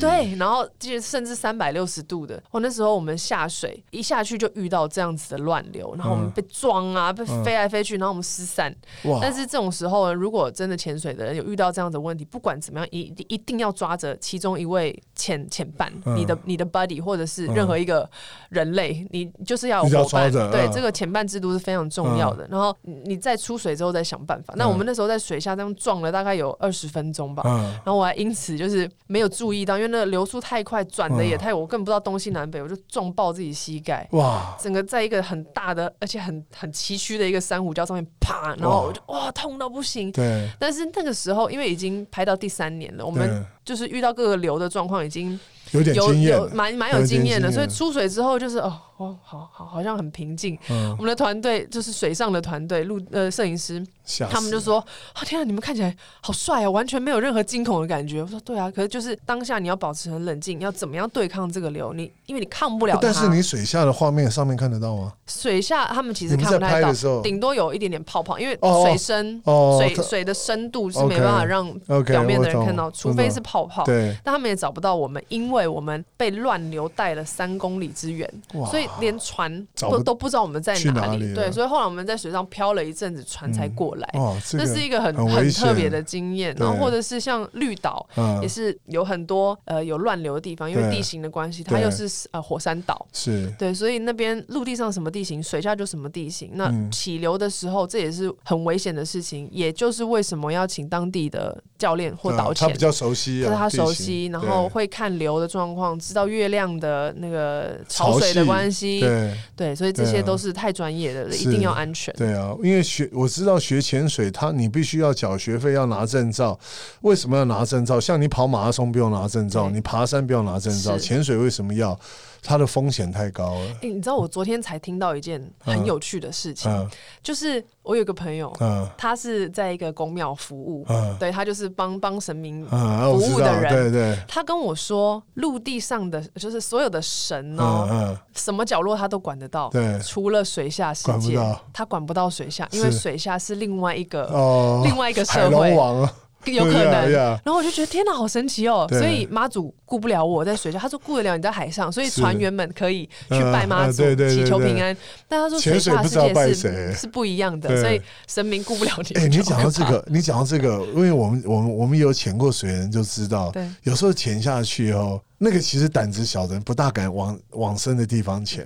Speaker 2: 对，然后就是甚至三百六十度的。哦，那时候我们下水一下去就遇到这样子的乱流，然后我们
Speaker 1: 嗯
Speaker 2: 被撞啊，被
Speaker 1: 嗯
Speaker 2: 飞来飞去，然后我们失散。
Speaker 1: 哇，
Speaker 2: 但是这种时候呢，如果真的潜水的人有遇到这样的问题，不管怎么样，一一定要抓着其中一位潜潜伴，
Speaker 1: 嗯
Speaker 2: 你的你的 buddy 或者是任何一个人类，你就是要伙伴。对，
Speaker 1: 抓着嗯
Speaker 2: 这个潜伴制度是非常重要的。然后你你在出水之后再想办法。那我们那时候在水下这样撞了大概有二十分钟吧。
Speaker 1: 嗯，
Speaker 2: 然后我还因此就是没有注意到，因为那个流速太快，转的也
Speaker 1: 嗯
Speaker 2: 太，我根本不知道东西南北，我就撞爆自己膝盖。
Speaker 1: 哇，
Speaker 2: 整个在一个很大的，而且很很崎岖的一个珊瑚礁上面，啪，然后我就哇痛到不行。
Speaker 1: 对，
Speaker 2: 但是那个时候，因为已经拍到第三年了，我们就是遇到各个流的状况，已经
Speaker 1: 有点
Speaker 2: 有
Speaker 1: 经验了，
Speaker 2: 有蛮蛮有经验的，所以出水之后就是哦哦，好好好像很平静。
Speaker 1: 嗯
Speaker 2: 我，们的团队就是水上的团队，录呃摄影师，他们就说：“啊，天啊，你们看起来好帅啊，完全没有任何惊恐的感觉。”我说：“对啊，可是就是当下你要保持很冷静，要怎么样对抗这个流？你因为你抗不了。
Speaker 1: 但是你水下的画面上面看得到吗？
Speaker 2: 水下他们其实看不太到顶多有一点点泡泡，因为
Speaker 1: 哦
Speaker 2: 水深、
Speaker 1: 哦它
Speaker 2: 水水的深度是没办法让表面的人看到，除非是泡泡。
Speaker 1: 对，
Speaker 2: 但他们也找不到我们，因为我们被乱流带了三公里之远，所以连船都都不知道我们在哪里。对，所以后来我们在水上漂了一阵子，船才过来。
Speaker 1: 哇，这
Speaker 2: 是一个很
Speaker 1: 很
Speaker 2: 很特别的经验，然后或者是像绿岛，
Speaker 1: 嗯。
Speaker 2: 也是有很多呃有乱流的地方，因为地形的关系，它又是呃火山岛，
Speaker 1: 是。
Speaker 2: 对，所以那边陆地上什么地形，水下就什么地形。那
Speaker 1: 嗯。
Speaker 2: 起流的时候，这也是很危险的事情，也就是为什么要请当地的教练或导潜
Speaker 1: 嗯他比。较熟悉啊，
Speaker 2: 就是他熟悉，然后会看流的状况，知道月亮的那个潮水的关系，
Speaker 1: 对
Speaker 2: 对，所以这些都是太专业的了，一定要安全。
Speaker 1: 对啊，因为学我知道学潜水，他你必须要缴学费，要拿证照。为什么要拿证照？像你跑马拉松不用拿证照，你爬山不用拿证照，潜水为什么要？它的风险太高了。
Speaker 2: 诶，你知道我昨天才听到一件很有趣的事情，
Speaker 1: 嗯。
Speaker 2: 就是我有个朋友，
Speaker 1: 嗯。
Speaker 2: 他是在一个公庙服务，
Speaker 1: 嗯。
Speaker 2: 对他就是帮帮神明服务的人。
Speaker 1: 对对，
Speaker 2: 他跟我说，陆地上的就是所有的神哦，什么角落他都管得到，
Speaker 1: 对。
Speaker 2: 除了水下世界他管不到水下，因为水下是另外一个、
Speaker 1: 哦，
Speaker 2: 另外一个社会，
Speaker 1: 王啊，
Speaker 2: 有可能。
Speaker 1: 呀
Speaker 2: 然后我就觉得天哪，好神奇哦！所以妈祖顾不了我在水下，他说顾得了你在海上，所以船员们可以去拜妈祖祈求平安。但他说
Speaker 1: 潜
Speaker 2: 水下世
Speaker 1: 水不知道拜
Speaker 2: 界
Speaker 1: 谁
Speaker 2: 是是不一样的，所以神明顾不了你。
Speaker 1: 哎、你讲到这个，你讲到这个，因为我们我们我们有潜过水的人就知道，有时候潜下去哦，那个其实胆子小的人不大敢往往深的地方潜。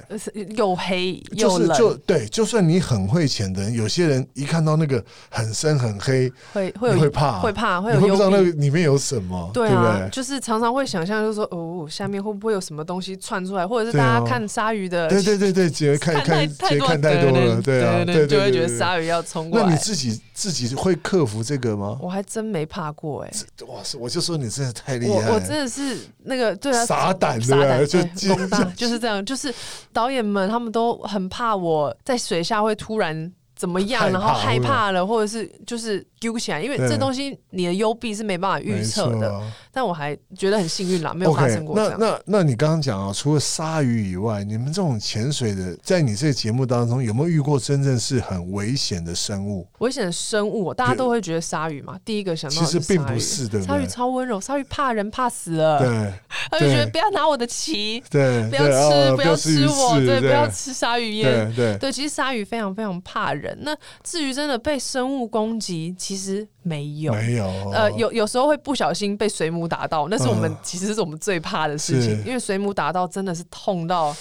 Speaker 2: 又黑
Speaker 1: 就是
Speaker 2: 又冷，
Speaker 1: 就对，就算你很会潜的人，有些人一看到那个很深很黑，
Speaker 2: 会会有
Speaker 1: 你会怕
Speaker 2: 会怕，会
Speaker 1: 有会不知道那个里面有什么，
Speaker 2: 对
Speaker 1: 对？
Speaker 2: 就是常常会想象，就是说，哦，下面会不会有什么东西窜出来，或者是大家看鲨鱼的，
Speaker 1: 对对对对，觉得看
Speaker 2: 看太多
Speaker 1: 觉得看太多了，对啊，对对
Speaker 2: 就会觉得
Speaker 1: 对
Speaker 2: 鲨鱼要冲过来。
Speaker 1: 那你自己自己会克服这个吗？
Speaker 2: 我还真没怕过哎、
Speaker 1: 哇塞，我就说你真的太厉害了，
Speaker 2: 我我真的是那个对啊，
Speaker 1: 傻胆
Speaker 2: 傻胆，
Speaker 1: 对不对？
Speaker 2: 对
Speaker 1: 就
Speaker 2: 就是这样，就是导演们他们都很怕我在水下会突然怎么样，然后害怕了，或者是就是丢起来，因为这东西你的幽闭是没办法预测的。但我还觉得很幸运啦，没有发生过。
Speaker 1: 那那那你刚刚讲啊，除了鲨鱼以外，你们这种潜水的，在你这个节目当中，有没有遇过真正是很危险的生物？
Speaker 2: 危险的生物，大家都会觉得鲨鱼嘛，第一个想到
Speaker 1: 其实并不是对不对
Speaker 2: 鲨鱼超温柔，鲨鱼怕人怕死了，
Speaker 1: 对 *laughs*
Speaker 2: 他就觉得不要拿我的鳍，
Speaker 1: 对，
Speaker 2: 不要吃，
Speaker 1: 哦
Speaker 2: 不要吃我，
Speaker 1: 鱼
Speaker 2: 对，不要吃鲨鱼烟。
Speaker 1: 对对
Speaker 2: 对，其实鲨鱼非常非常怕人。那至于真的被生物攻击，其实没有。
Speaker 1: 没有哦
Speaker 2: 呃，有有时候会不小心被水母打到，那是我们、
Speaker 1: 嗯。
Speaker 2: 其实是我们最怕的事情，因为水母打到真的是痛到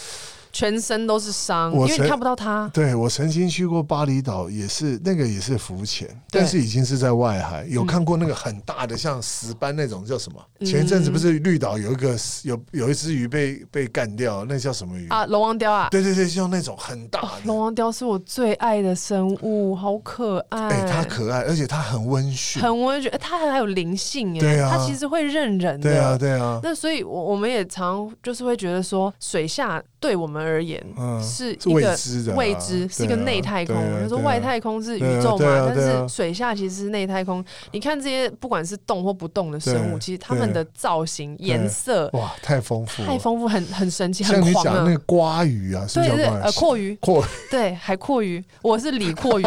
Speaker 2: 全身都是伤，因为你看不到它。
Speaker 1: 对我曾经去过巴厘岛，也是那个也是浮潜，但是已经是在外海，有
Speaker 2: 嗯
Speaker 1: 看过那个很大的像石斑那种叫什么？
Speaker 2: 嗯
Speaker 1: 前一阵子不是绿岛有一个有有一只鱼被被干掉，那叫什么鱼？
Speaker 2: 啊，龙王雕啊，
Speaker 1: 对对对，像那种很大的。
Speaker 2: 龙王雕是我最爱的生物，好可爱。
Speaker 1: 哎、它可爱，而且它很温驯。
Speaker 2: 很温驯，哎它还有灵性哎，
Speaker 1: 对啊
Speaker 2: 它其实会认人的。
Speaker 1: 对啊，对啊，
Speaker 2: 那所以，我我们也常就是会觉得说，水下对我们而言
Speaker 1: 嗯
Speaker 2: 是一个
Speaker 1: 知的啊
Speaker 2: 未知，是一个内太空。他说外太空是宇宙嘛，但是水下其实是内太空。你看这些不管是动或不动的生物，其实它们的造型、颜色
Speaker 1: 哇，太丰富，
Speaker 2: 太丰富，很很神奇，很
Speaker 1: 像你
Speaker 2: 狂
Speaker 1: 那个。瓜鱼啊，
Speaker 2: 对对，
Speaker 1: 是
Speaker 2: 呃，阔鱼，
Speaker 1: 阔，
Speaker 2: 对，海阔鱼，我是李阔鱼，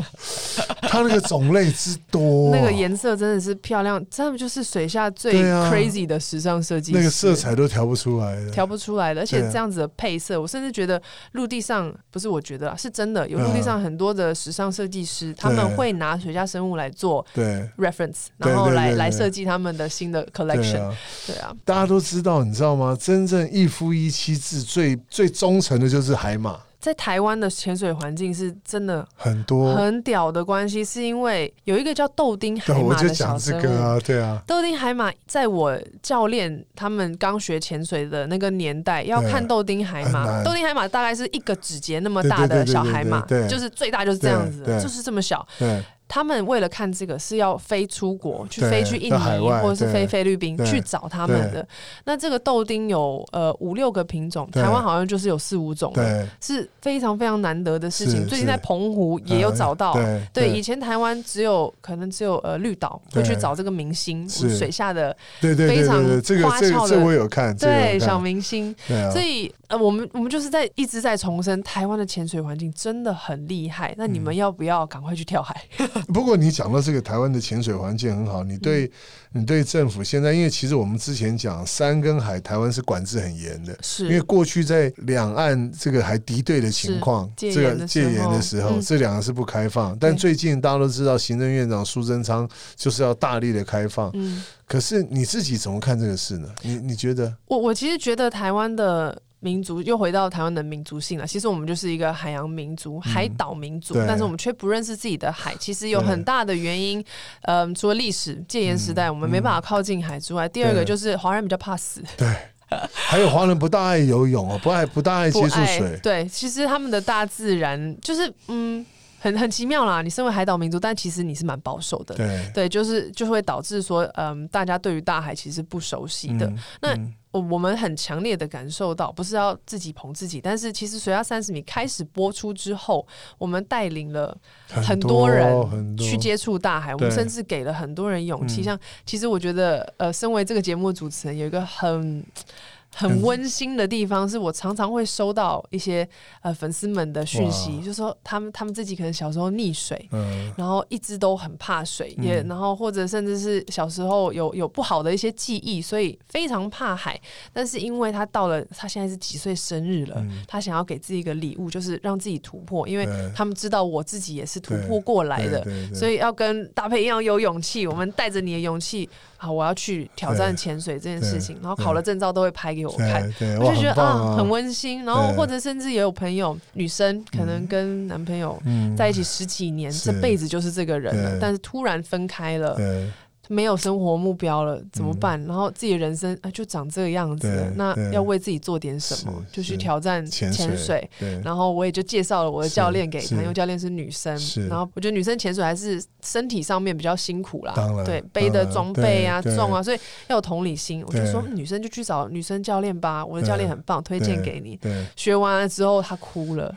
Speaker 2: *laughs*
Speaker 1: 它那个种类之多，
Speaker 2: 那个颜色真的是漂亮，他们就是水下最 crazy 的时尚设计，
Speaker 1: 那个色彩都调不出来的，
Speaker 2: 调不出来的，而且这样子的配色，我甚至觉得陆地上不是我觉得啊，是真的有
Speaker 1: 嗯
Speaker 2: 陆地上很多的时尚设计师，他们会拿水下生物来做
Speaker 1: 对。
Speaker 2: reference，
Speaker 1: 对
Speaker 2: 然后来来设计他们的新的 collection。
Speaker 1: 啊，
Speaker 2: 对啊，
Speaker 1: 大家都知道，你知道吗？真正一夫一妻制最最忠诚的就是海马，
Speaker 2: 在台湾的潜水环境是真的
Speaker 1: 很多，
Speaker 2: 很屌的关系，是因为有一个叫豆丁海马的小生物。
Speaker 1: 这个啊，对啊，
Speaker 2: 豆丁海马，在我教练他们刚学潜水的那个年代，要看豆丁海马。豆丁海马大概是一个指节那么大的小海马，就是最大就是这样子就是这么小。
Speaker 1: 对
Speaker 2: 他们为了看这个是要飞出国，去飞去印尼或者是飞菲律宾去找他们的。那这个豆丁有呃五六个品种，台湾好像就是有四五种是非常非常难得的事情。最近在澎湖也有找到。
Speaker 1: 对
Speaker 2: 对，以前台湾只有可能只有呃绿岛会去找这个明星，
Speaker 1: 是
Speaker 2: 水下的
Speaker 1: 对对对
Speaker 2: 非常
Speaker 1: 对对，这个这个这
Speaker 2: 花俏的
Speaker 1: 个我有看，
Speaker 2: 对小明星。所以呃，我们我们就是在一直在重申，台湾的潜水环境真的很厉害。那你们
Speaker 1: 嗯
Speaker 2: 要不要赶快去跳海？*laughs*
Speaker 1: 不过你讲到这个台湾的潜水环境很好，你对、
Speaker 2: 嗯
Speaker 1: 你对政府现在，因为其实我们之前讲山跟海，台湾是管制很严的。
Speaker 2: 是
Speaker 1: 因为过去在两岸这个还敌对的情况，这个戒严的时候，
Speaker 2: 嗯
Speaker 1: 这两个是不开放。但最近大家都知道，行政院长苏贞昌就是要大力的开放。
Speaker 2: 嗯。
Speaker 1: 可是你自己怎么看这个事呢？你你觉得？
Speaker 2: 我我其实觉得台湾的民族又回到台湾的民族性了。其实我们就是一个海洋民族、海岛民族，
Speaker 1: 对。
Speaker 2: 但是我们却不认识自己的海。其实有很大的原因，嗯、除了历史戒严时代，我们没办法靠近海之外，第二个就是华人比较怕死，
Speaker 1: 对，还有华人不大爱游泳哦，不爱不大爱接触水，
Speaker 2: 对，其实他们的大自然就是嗯，很很奇妙啦。你身为海岛民族，但其实你是蛮保守的。
Speaker 1: 对，
Speaker 2: 对，就是就会导致说，嗯，大家对于大海其实不熟悉的。
Speaker 1: 嗯
Speaker 2: 那
Speaker 1: 嗯
Speaker 2: 我我们很强烈的感受到，不是要自己捧自己，但是其实《水下三十米》开始播出之后，我们带领了很
Speaker 1: 多
Speaker 2: 多人去接触大海，我们甚至给了很多人勇气。
Speaker 1: 嗯
Speaker 2: 像其实我觉得，呃，身为这个节目主持人，有一个很。很
Speaker 1: 很
Speaker 2: 温馨的地方是我常常会收到一些呃粉丝们的讯息，
Speaker 1: 哇。
Speaker 2: 就说他们他们自己可能小时候溺水，
Speaker 1: 嗯。
Speaker 2: 然后一直都很怕水，也
Speaker 1: 嗯。
Speaker 2: 然后或者甚至是小时候有有不好的一些记忆，所以非常怕海。但是因为他到了他现在是几岁生日了，
Speaker 1: 嗯。
Speaker 2: 他想要给自己一个礼物，就是让自己突破，因为他们知道我自己也是突破过来的。所以要跟搭配一样有勇气，我们带着你的勇气，好，我要去挑战潜水这件事情，然后考了证照都会拍给我看，我就觉得啊，很温馨。然后或者甚至也有朋友，女生可能跟男朋友
Speaker 1: 嗯。
Speaker 2: 在一起十几年，
Speaker 1: 是。
Speaker 2: 这辈子就是这个人了，但是突然分开了，
Speaker 1: 对
Speaker 2: 没有生活目标了，怎么办？然后自己的人生啊就长这个样子，那要为自己做点什么，就去挑战
Speaker 1: 潜
Speaker 2: 潜水。然后我也就介绍了我的教练给他，
Speaker 1: 是
Speaker 2: 因为教练是女生
Speaker 1: 是，
Speaker 2: 然后我觉得女生潜水还是身体上面比较辛苦啦，对，背的装备啊重啊，所以要有同理心。我就说嗯女生就去找女生教练吧，我的教练很棒，推荐给你。
Speaker 1: 对
Speaker 2: 学完了之后，她哭了。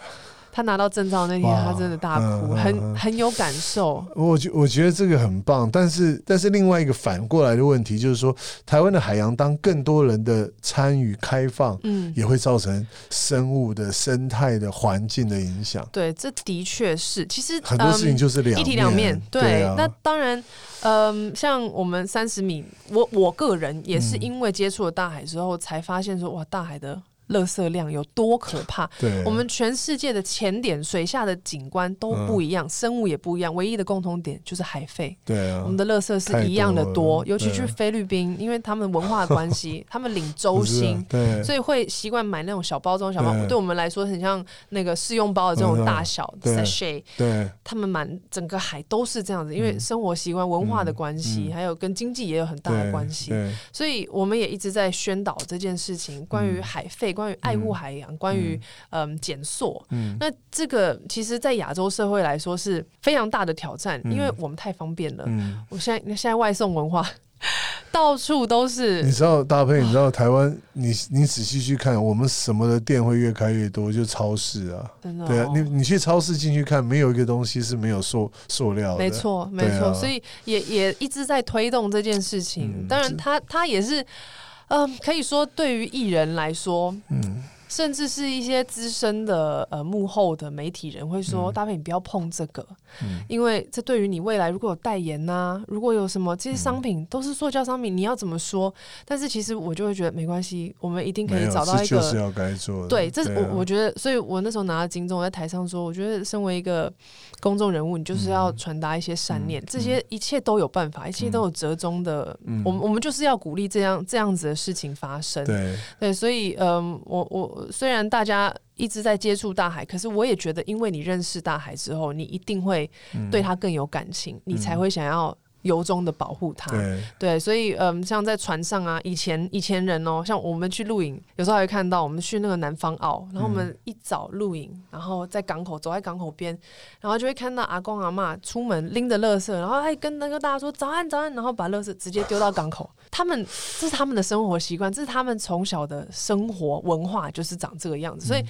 Speaker 2: 她拿到证照那天，他真的大哭，很
Speaker 1: 嗯
Speaker 2: 很有感受。
Speaker 1: 我觉我觉得这个很棒，但是但是另外一个反过来的问题就是说，台湾的海洋当更多人的参与开放，
Speaker 2: 嗯，
Speaker 1: 也会造成生物的生态的环境的影响。
Speaker 2: 对，这的确是。其实
Speaker 1: 很多事情
Speaker 2: 嗯
Speaker 1: 就是两
Speaker 2: 一体两面，
Speaker 1: 对啊，
Speaker 2: 那当然，嗯，像我们三十米，我我个人也是
Speaker 1: 嗯
Speaker 2: 因为接触了大海之后，才发现说，哇，大海的垃圾量有多可怕。
Speaker 1: 对。
Speaker 2: 我们全世界的潜点、水下的景观都不一样，生物也不一样，唯一的共同点就是海费。
Speaker 1: 对啊，
Speaker 2: 我们的垃圾是一样的
Speaker 1: 多
Speaker 2: 多，尤其去菲律宾，因为他们文化的关系，*laughs* 他们领周薪，*laughs*
Speaker 1: 对，
Speaker 2: 所以会习惯买那种小包装、小包，
Speaker 1: 对。
Speaker 2: 对我们来说很像那个试用包的这种
Speaker 1: 嗯
Speaker 2: 大小
Speaker 1: 对
Speaker 2: sachet。
Speaker 1: 对。
Speaker 2: 他们满整个海都是这样子，因为
Speaker 1: 嗯。
Speaker 2: 生活习惯、文化的关系，
Speaker 1: 嗯
Speaker 2: 还有跟经济也有很大的关系，所以我们也一直在宣导这件事情，关于海废、关于爱护海洋、关于嗯。减塑。
Speaker 1: 嗯。
Speaker 2: 那这个其实，在亚洲社会来说是非常大的挑战，因为我们太方便了。
Speaker 1: 嗯，
Speaker 2: 我现在现在外送文化 *laughs* 到处都是。
Speaker 1: 你，知道搭配，你知道台湾，你你仔细去看，我们什么的店会越开越多，就超市啊，
Speaker 2: 真的、哦。
Speaker 1: 对啊，你你去超市进去看，没有一个东西是没有塑塑料的，
Speaker 2: 没错，没错，
Speaker 1: 啊
Speaker 2: 所以也也一直在推动这件事情。
Speaker 1: 嗯
Speaker 2: 当然
Speaker 1: 这
Speaker 2: 他，他也是，嗯、可以说对于艺人来说，
Speaker 1: 嗯，
Speaker 2: 甚至是一些资深的呃幕后的媒体人会说：“
Speaker 1: 嗯
Speaker 2: 大飞，你不要碰这个，
Speaker 1: 嗯。
Speaker 2: 因为这对于你未来如果有代言呐、如果有什么这些商品、都是塑胶商品，你要怎么说？”但是其实我就会觉得没关系，我们一定可以，找到一个
Speaker 1: 就是要该做的，
Speaker 2: 对，这是
Speaker 1: 啊。
Speaker 2: 我我觉得，所以我那时候拿了金钟，我在台上说，我觉得身为一个公众人物，你就是要传达一些善念，
Speaker 1: 嗯
Speaker 2: 这些一切都有办法，一切都有折中的。
Speaker 1: 嗯。
Speaker 2: 我们我们就是要鼓励这样这样子的事情发生。
Speaker 1: 对。
Speaker 2: 对，所以嗯，我我虽然大家一直在接触大海，可是我也觉得，因为你认识大海之后，你一定会
Speaker 1: 嗯。
Speaker 2: 对它更有感情，你才会想要由衷的保护它。
Speaker 1: 对
Speaker 2: 对，所以嗯，像在船上啊，以前以前人哦，像我们去露营，有时候还会看到我们去那个南方澳，然后我们一早露营，然后在港口走在港口边，然后就会看到阿公阿嬷出门拎着垃圾，然后还跟那个大家说早安早安，然后把垃圾直接丢到港口。*laughs* 他们这是他们的生活习惯，这是他们从小的生活文化，就是长这个样子，所以。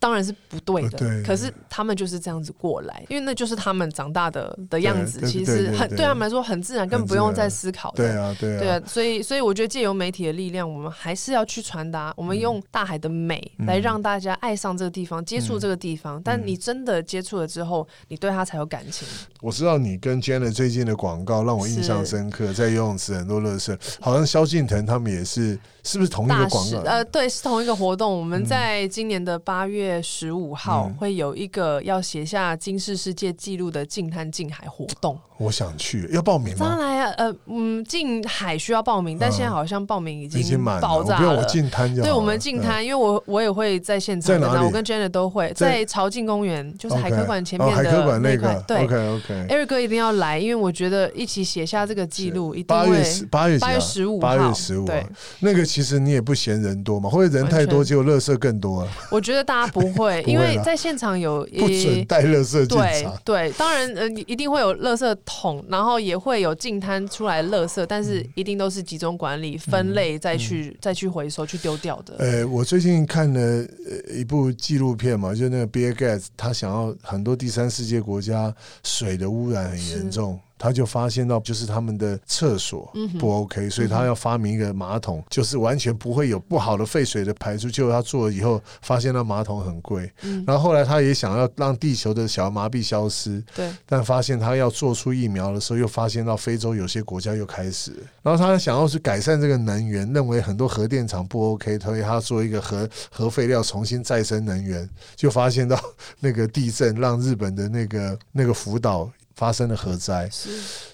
Speaker 2: 当然是不对的，
Speaker 1: 对
Speaker 2: 可是他们就是这样子过来，因为那就是他们长大的的样子。其实很对他们来说很自然，根本不用再思考的。
Speaker 1: 对啊对啊
Speaker 2: 对啊，所以所以我觉得借由媒体的力量，我们还是要去传达，我们
Speaker 1: 嗯
Speaker 2: 用大海的美来让大家爱上这个地方，接触这个地
Speaker 1: 嗯
Speaker 2: 方。但你真的接触了之后，你对他才有感情。
Speaker 1: 我知道你跟 Jenna 最近的广告让我印象深刻，在游泳池很多乐色，好像萧敬腾他们也是，是不是同一个广告？
Speaker 2: 呃，对，是同一个活动。我们在今年的八月月十五号
Speaker 1: 嗯。
Speaker 2: 会有一个要写下金氏世界纪录的近滩近海活动。
Speaker 1: 我想去，要报名吗？
Speaker 2: 当然啊，呃，嗯，近海需要报名，但现在好像报名已
Speaker 1: 已经
Speaker 2: 经
Speaker 1: 满了，
Speaker 2: 爆炸了。
Speaker 1: 进滩就好了。
Speaker 2: 对我们近滩，因为我我也会在现场的，我跟 Janet 都会
Speaker 1: 在
Speaker 2: 在潮境公园，就是海科馆前面的
Speaker 1: 科馆那个。
Speaker 2: 块。对。
Speaker 1: OK OK。
Speaker 2: ，Eric 哥一定要来，因为我觉得一起写下这个记录，一定
Speaker 1: 八
Speaker 2: 会
Speaker 1: 月十八月
Speaker 2: 八
Speaker 1: 啊
Speaker 2: 月十五
Speaker 1: 八月
Speaker 2: 号
Speaker 1: 十五啊
Speaker 2: 对，
Speaker 1: 那个其实你也不嫌人多嘛，或者人太多，结果垃圾更多了，*laughs*
Speaker 2: 我觉得大家不会，
Speaker 1: 不会 *laughs*
Speaker 2: 因为在现场有
Speaker 1: 不准带垃圾进
Speaker 2: 对
Speaker 1: 场。
Speaker 2: 对，当然呃，一定会有垃圾桶，然后也会有净摊出来的垃圾，但是
Speaker 1: 嗯
Speaker 2: 一定都是集中管理、分类再去、再去回收、去丢掉的。
Speaker 1: 呃，我最近看了呃一部纪录片嘛，就那个 Bill Gates，他想要很多第三世界国家水的污染很严重，他就发现到就是他们的厕所不 OK，、所以他要发明一个马桶，就是完全不会有不好的废水的排出。结果他做了以后，发现那马桶很贵，
Speaker 2: 嗯，
Speaker 1: 然后后来他也想要让地球的小儿麻痹消失，
Speaker 2: 对，
Speaker 1: 但发现他要做出疫苗的时候，又发现到非洲有些国家又开始，然后他想要去改善这个能源，认为很多核电厂不 OK，所以他做一个核核废料重新再生能源，就发现到那个地震让日本的那个那个福岛发生了核灾，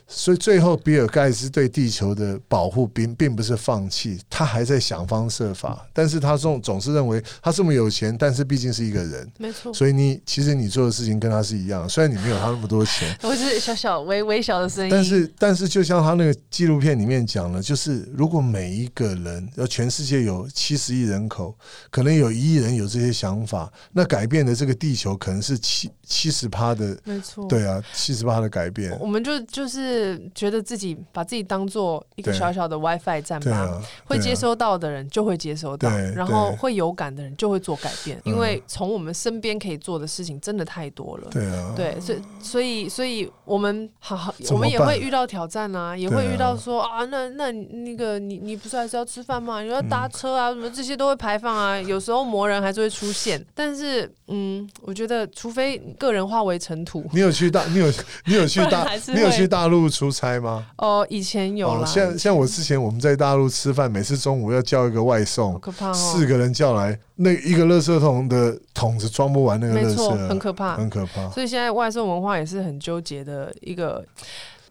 Speaker 1: 所以最后比尔盖茨对地球的保护并并不是放弃，他还在想方设法，但是他总总是认为他这么有钱，但是毕竟是一个人。
Speaker 2: 没错。
Speaker 1: 所以你其实你做的事情跟他是一样，虽然你没有他那么多钱，*laughs*
Speaker 2: 我是小小微微小的声音，
Speaker 1: 但是，但是，就像他那个纪录片里面讲了，就是如果每一个人，要全世界有七十亿人口，可能有一亿人有这些想法，那改变的这个地球可能是七七十趴的，
Speaker 2: 没错，
Speaker 1: 对啊，七十趴的改变，
Speaker 2: 我们就就是觉得自己把自己当做一个小小的 WiFi 站吧。会接收到的人就会接收到，然后会有感的人就会做改变，
Speaker 1: 嗯
Speaker 2: 因为从我们身边可以做的事情真的太多了。
Speaker 1: 对啊，
Speaker 2: 对，所以所以所以我们好好，我们也会遇到挑战啊，也会遇到说啊，那那那个你你不是还是要吃饭吗？你要搭车啊，什么这些都会排放啊，有时候魔人还是会出现。但是嗯，我觉得除非个人化为尘土，
Speaker 1: 你有去大，你有你有去大你有去大陆出差吗？
Speaker 2: 哦，以前有
Speaker 1: 像像我之前我们在大陆吃饭，每次中午要叫一个外送，
Speaker 2: 可怕哦，
Speaker 1: 四个人叫来，那一个垃圾桶的桶子装不完那个垃
Speaker 2: 没错，
Speaker 1: 圾，
Speaker 2: 很可怕。
Speaker 1: 很可怕。
Speaker 2: 所以现在外送文化也是很纠结的一个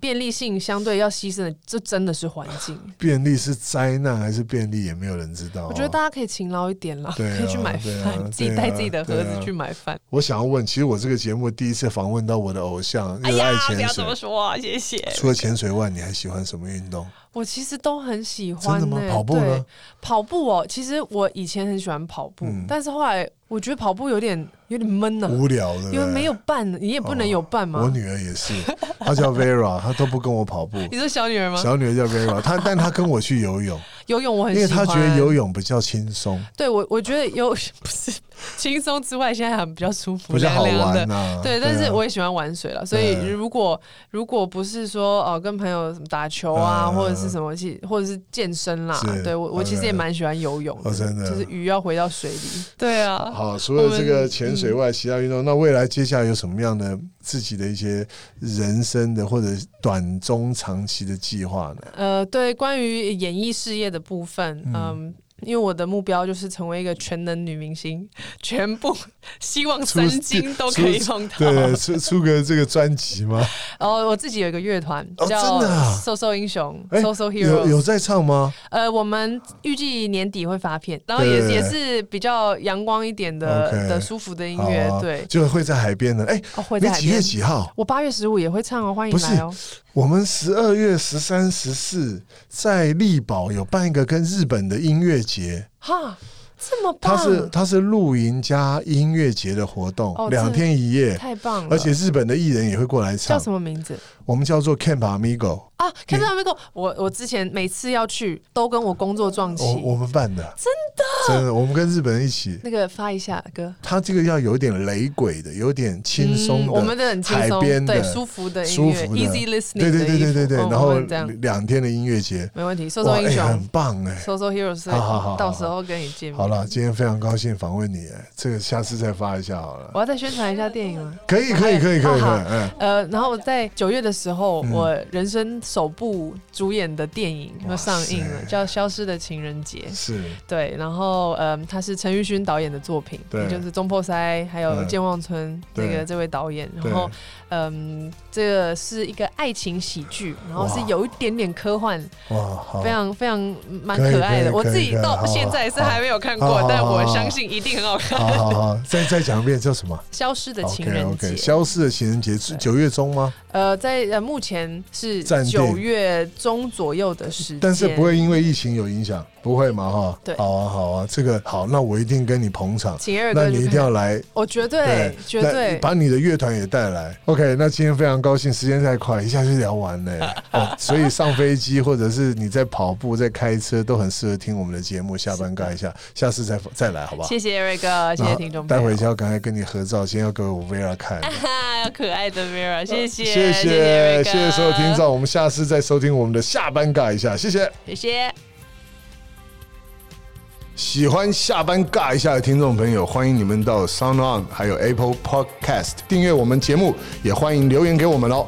Speaker 2: 便利性相对要牺牲的，这真的是环境。
Speaker 1: 便利是灾难还是便利，也没有人知道。
Speaker 2: 我觉得大家可以勤劳一点啦，
Speaker 1: 对啊
Speaker 2: 可以去买饭自己带自己的盒子去买饭。
Speaker 1: 我想要问，其实我这个节目第一次访问到我的偶像，
Speaker 2: 哎
Speaker 1: 热爱
Speaker 2: 呀，不
Speaker 1: 潜
Speaker 2: 要这么
Speaker 1: 水。
Speaker 2: 说啊，谢谢。
Speaker 1: 除了潜水外，你还喜欢什么运动？
Speaker 2: 我其实都很喜欢
Speaker 1: 真的吗
Speaker 2: 呢。
Speaker 1: 跑步呢
Speaker 2: 对？跑步哦，其实我以前很喜欢跑步
Speaker 1: 嗯，
Speaker 2: 但是后来我觉得跑步有点有点闷呢，
Speaker 1: 无聊的，
Speaker 2: 因为没有伴，你也不能有伴嘛。
Speaker 1: 我女儿也是，她叫 Vera，她都不跟我跑步。*laughs*
Speaker 2: 你是小女儿吗？
Speaker 1: 小女儿叫 Vera，她但她跟我去游泳，
Speaker 2: 游泳我很
Speaker 1: 因为
Speaker 2: 喜欢，
Speaker 1: 她觉得游泳比较轻松，
Speaker 2: 对我，我觉得游 *laughs* 不是 *laughs* 轻松之外，现在还比较舒服，
Speaker 1: 比较好
Speaker 2: 凉凉的。对，但是
Speaker 1: 啊
Speaker 2: 我也喜欢玩水了，所以如果如果不是说哦跟朋友什么打球啊，
Speaker 1: 嗯
Speaker 2: 或者是什么去，或者是健身啦，对我我其实也蛮喜欢游泳
Speaker 1: 哦真的
Speaker 2: 就是鱼要回到水里。对啊，
Speaker 1: 好，除了这个潜水外，其他运动，那未来接下来有什么样的自己的一些人生的或者短中长期的计划呢？
Speaker 2: 呃，对，关于演艺事业的部分，
Speaker 1: 嗯
Speaker 2: 嗯。因为我的目标就是成为一个全能女明星，*laughs* 全部 *laughs* 希望三金都可以碰到。
Speaker 1: 对，出出个这个专辑吗？
Speaker 2: 然 *laughs* 后我自己有一个乐团
Speaker 1: 哦
Speaker 2: 叫
Speaker 1: 真的啊“
Speaker 2: 瘦瘦英雄”
Speaker 1: 哎“
Speaker 2: 瘦瘦
Speaker 1: 有
Speaker 2: Hero”。
Speaker 1: 有有在唱吗？
Speaker 2: 呃，我们预计年底会发片，然后也
Speaker 1: 对
Speaker 2: 也是比较阳光一点的的舒服的音乐，
Speaker 1: 啊
Speaker 2: 对。
Speaker 1: 就会在海边的。哎，
Speaker 2: 哦，会在
Speaker 1: 几月。几号？
Speaker 2: 我八月十五也会唱哦，欢迎来哦。
Speaker 1: 我们十二月十三、十四在力宝有办一个跟日本的音乐节，
Speaker 2: 哈，这么棒，
Speaker 1: 它是它是露营加音乐节的活动，
Speaker 2: 哦
Speaker 1: 两
Speaker 2: 这
Speaker 1: 天一夜，
Speaker 2: 太棒了。
Speaker 1: 而且日本的艺人也会过来唱。
Speaker 2: 叫。什么名字？
Speaker 1: 我们叫做 Camp Amigo，
Speaker 2: 啊？看到没有？我我之前每次要去都跟我工作撞
Speaker 1: 我
Speaker 2: 期。
Speaker 1: 我们办的，真的真的，我们跟日本人一起。
Speaker 2: 那个发一下哥，
Speaker 1: 他这个要有点雷鬼的，有点轻松
Speaker 2: 我们的很轻松，
Speaker 1: 海边的
Speaker 2: 对，舒服的音乐
Speaker 1: 舒服的
Speaker 2: ，easy listening
Speaker 1: 对对对对对然后两天的音乐节，
Speaker 2: 没问题。瘦
Speaker 1: 哇，
Speaker 2: 瘦英
Speaker 1: 雄，很，棒哎。
Speaker 2: 瘦瘦 Heroes，
Speaker 1: 好好好好
Speaker 2: 到时候跟你见面。
Speaker 1: 好了，今天非常高兴访问你，哎，这个下次再发一下好了。
Speaker 2: 我要再宣传一下电影吗？
Speaker 1: 可以可以可以可以嗯，
Speaker 2: 呃，然后在九月的时候，
Speaker 1: 嗯
Speaker 2: 我人生首部主演的电影
Speaker 1: 哇
Speaker 2: 要上映了，叫《消失的情人节》。
Speaker 1: 是。
Speaker 2: 对，然后嗯，他是陈玉勋导演的作品，
Speaker 1: 对。
Speaker 2: 也就是《中破塞》还有
Speaker 1: 嗯《
Speaker 2: 健忘村》这个这位导演，然后嗯，这个是一个爱情喜剧，然后是有一点点科幻，
Speaker 1: 哇，
Speaker 2: 非常非常蛮
Speaker 1: 可
Speaker 2: 爱的。我自己到现在是还没有看过但我相信一定很好看。
Speaker 1: 好好好，再再讲一遍叫什么？
Speaker 2: 消失的情人节，
Speaker 1: 消失的情人节是
Speaker 2: 对。
Speaker 1: 九月中吗？
Speaker 2: 呃，在呃目前是
Speaker 1: 暂定
Speaker 2: 九月中左右的时间，
Speaker 1: 但是不会因为疫情有影响，不会嘛哈？
Speaker 2: 对
Speaker 1: 好啊好啊，这个好，那我一定跟你捧场。
Speaker 2: 请二哥
Speaker 1: 那你一定要，来，*laughs*
Speaker 2: 我绝对绝对
Speaker 1: 把你的乐团也带来。OK，那今天非常高兴，时间太快，一下就聊完了。*laughs* 哦，所以上飞机或者是你在跑步、在开车，都很适合听我们的节目。下班尬一下，下次再再来，好不好？
Speaker 2: 谢谢瑞哥，谢谢听众。
Speaker 1: 待会就要赶快跟你合照，先要给我 Vera 看。*laughs*
Speaker 2: 哈，可爱的 Vera，谢谢，
Speaker 1: 谢
Speaker 2: 谢
Speaker 1: 谢谢谢所有听众，我们下次再收听我们的下班尬一下，谢谢。
Speaker 2: 谢谢。
Speaker 1: 喜欢下班尬一下的听众朋友，欢迎你们到 Sound On 还有 Apple Podcast 订阅我们节目，也欢迎留言给我们哦。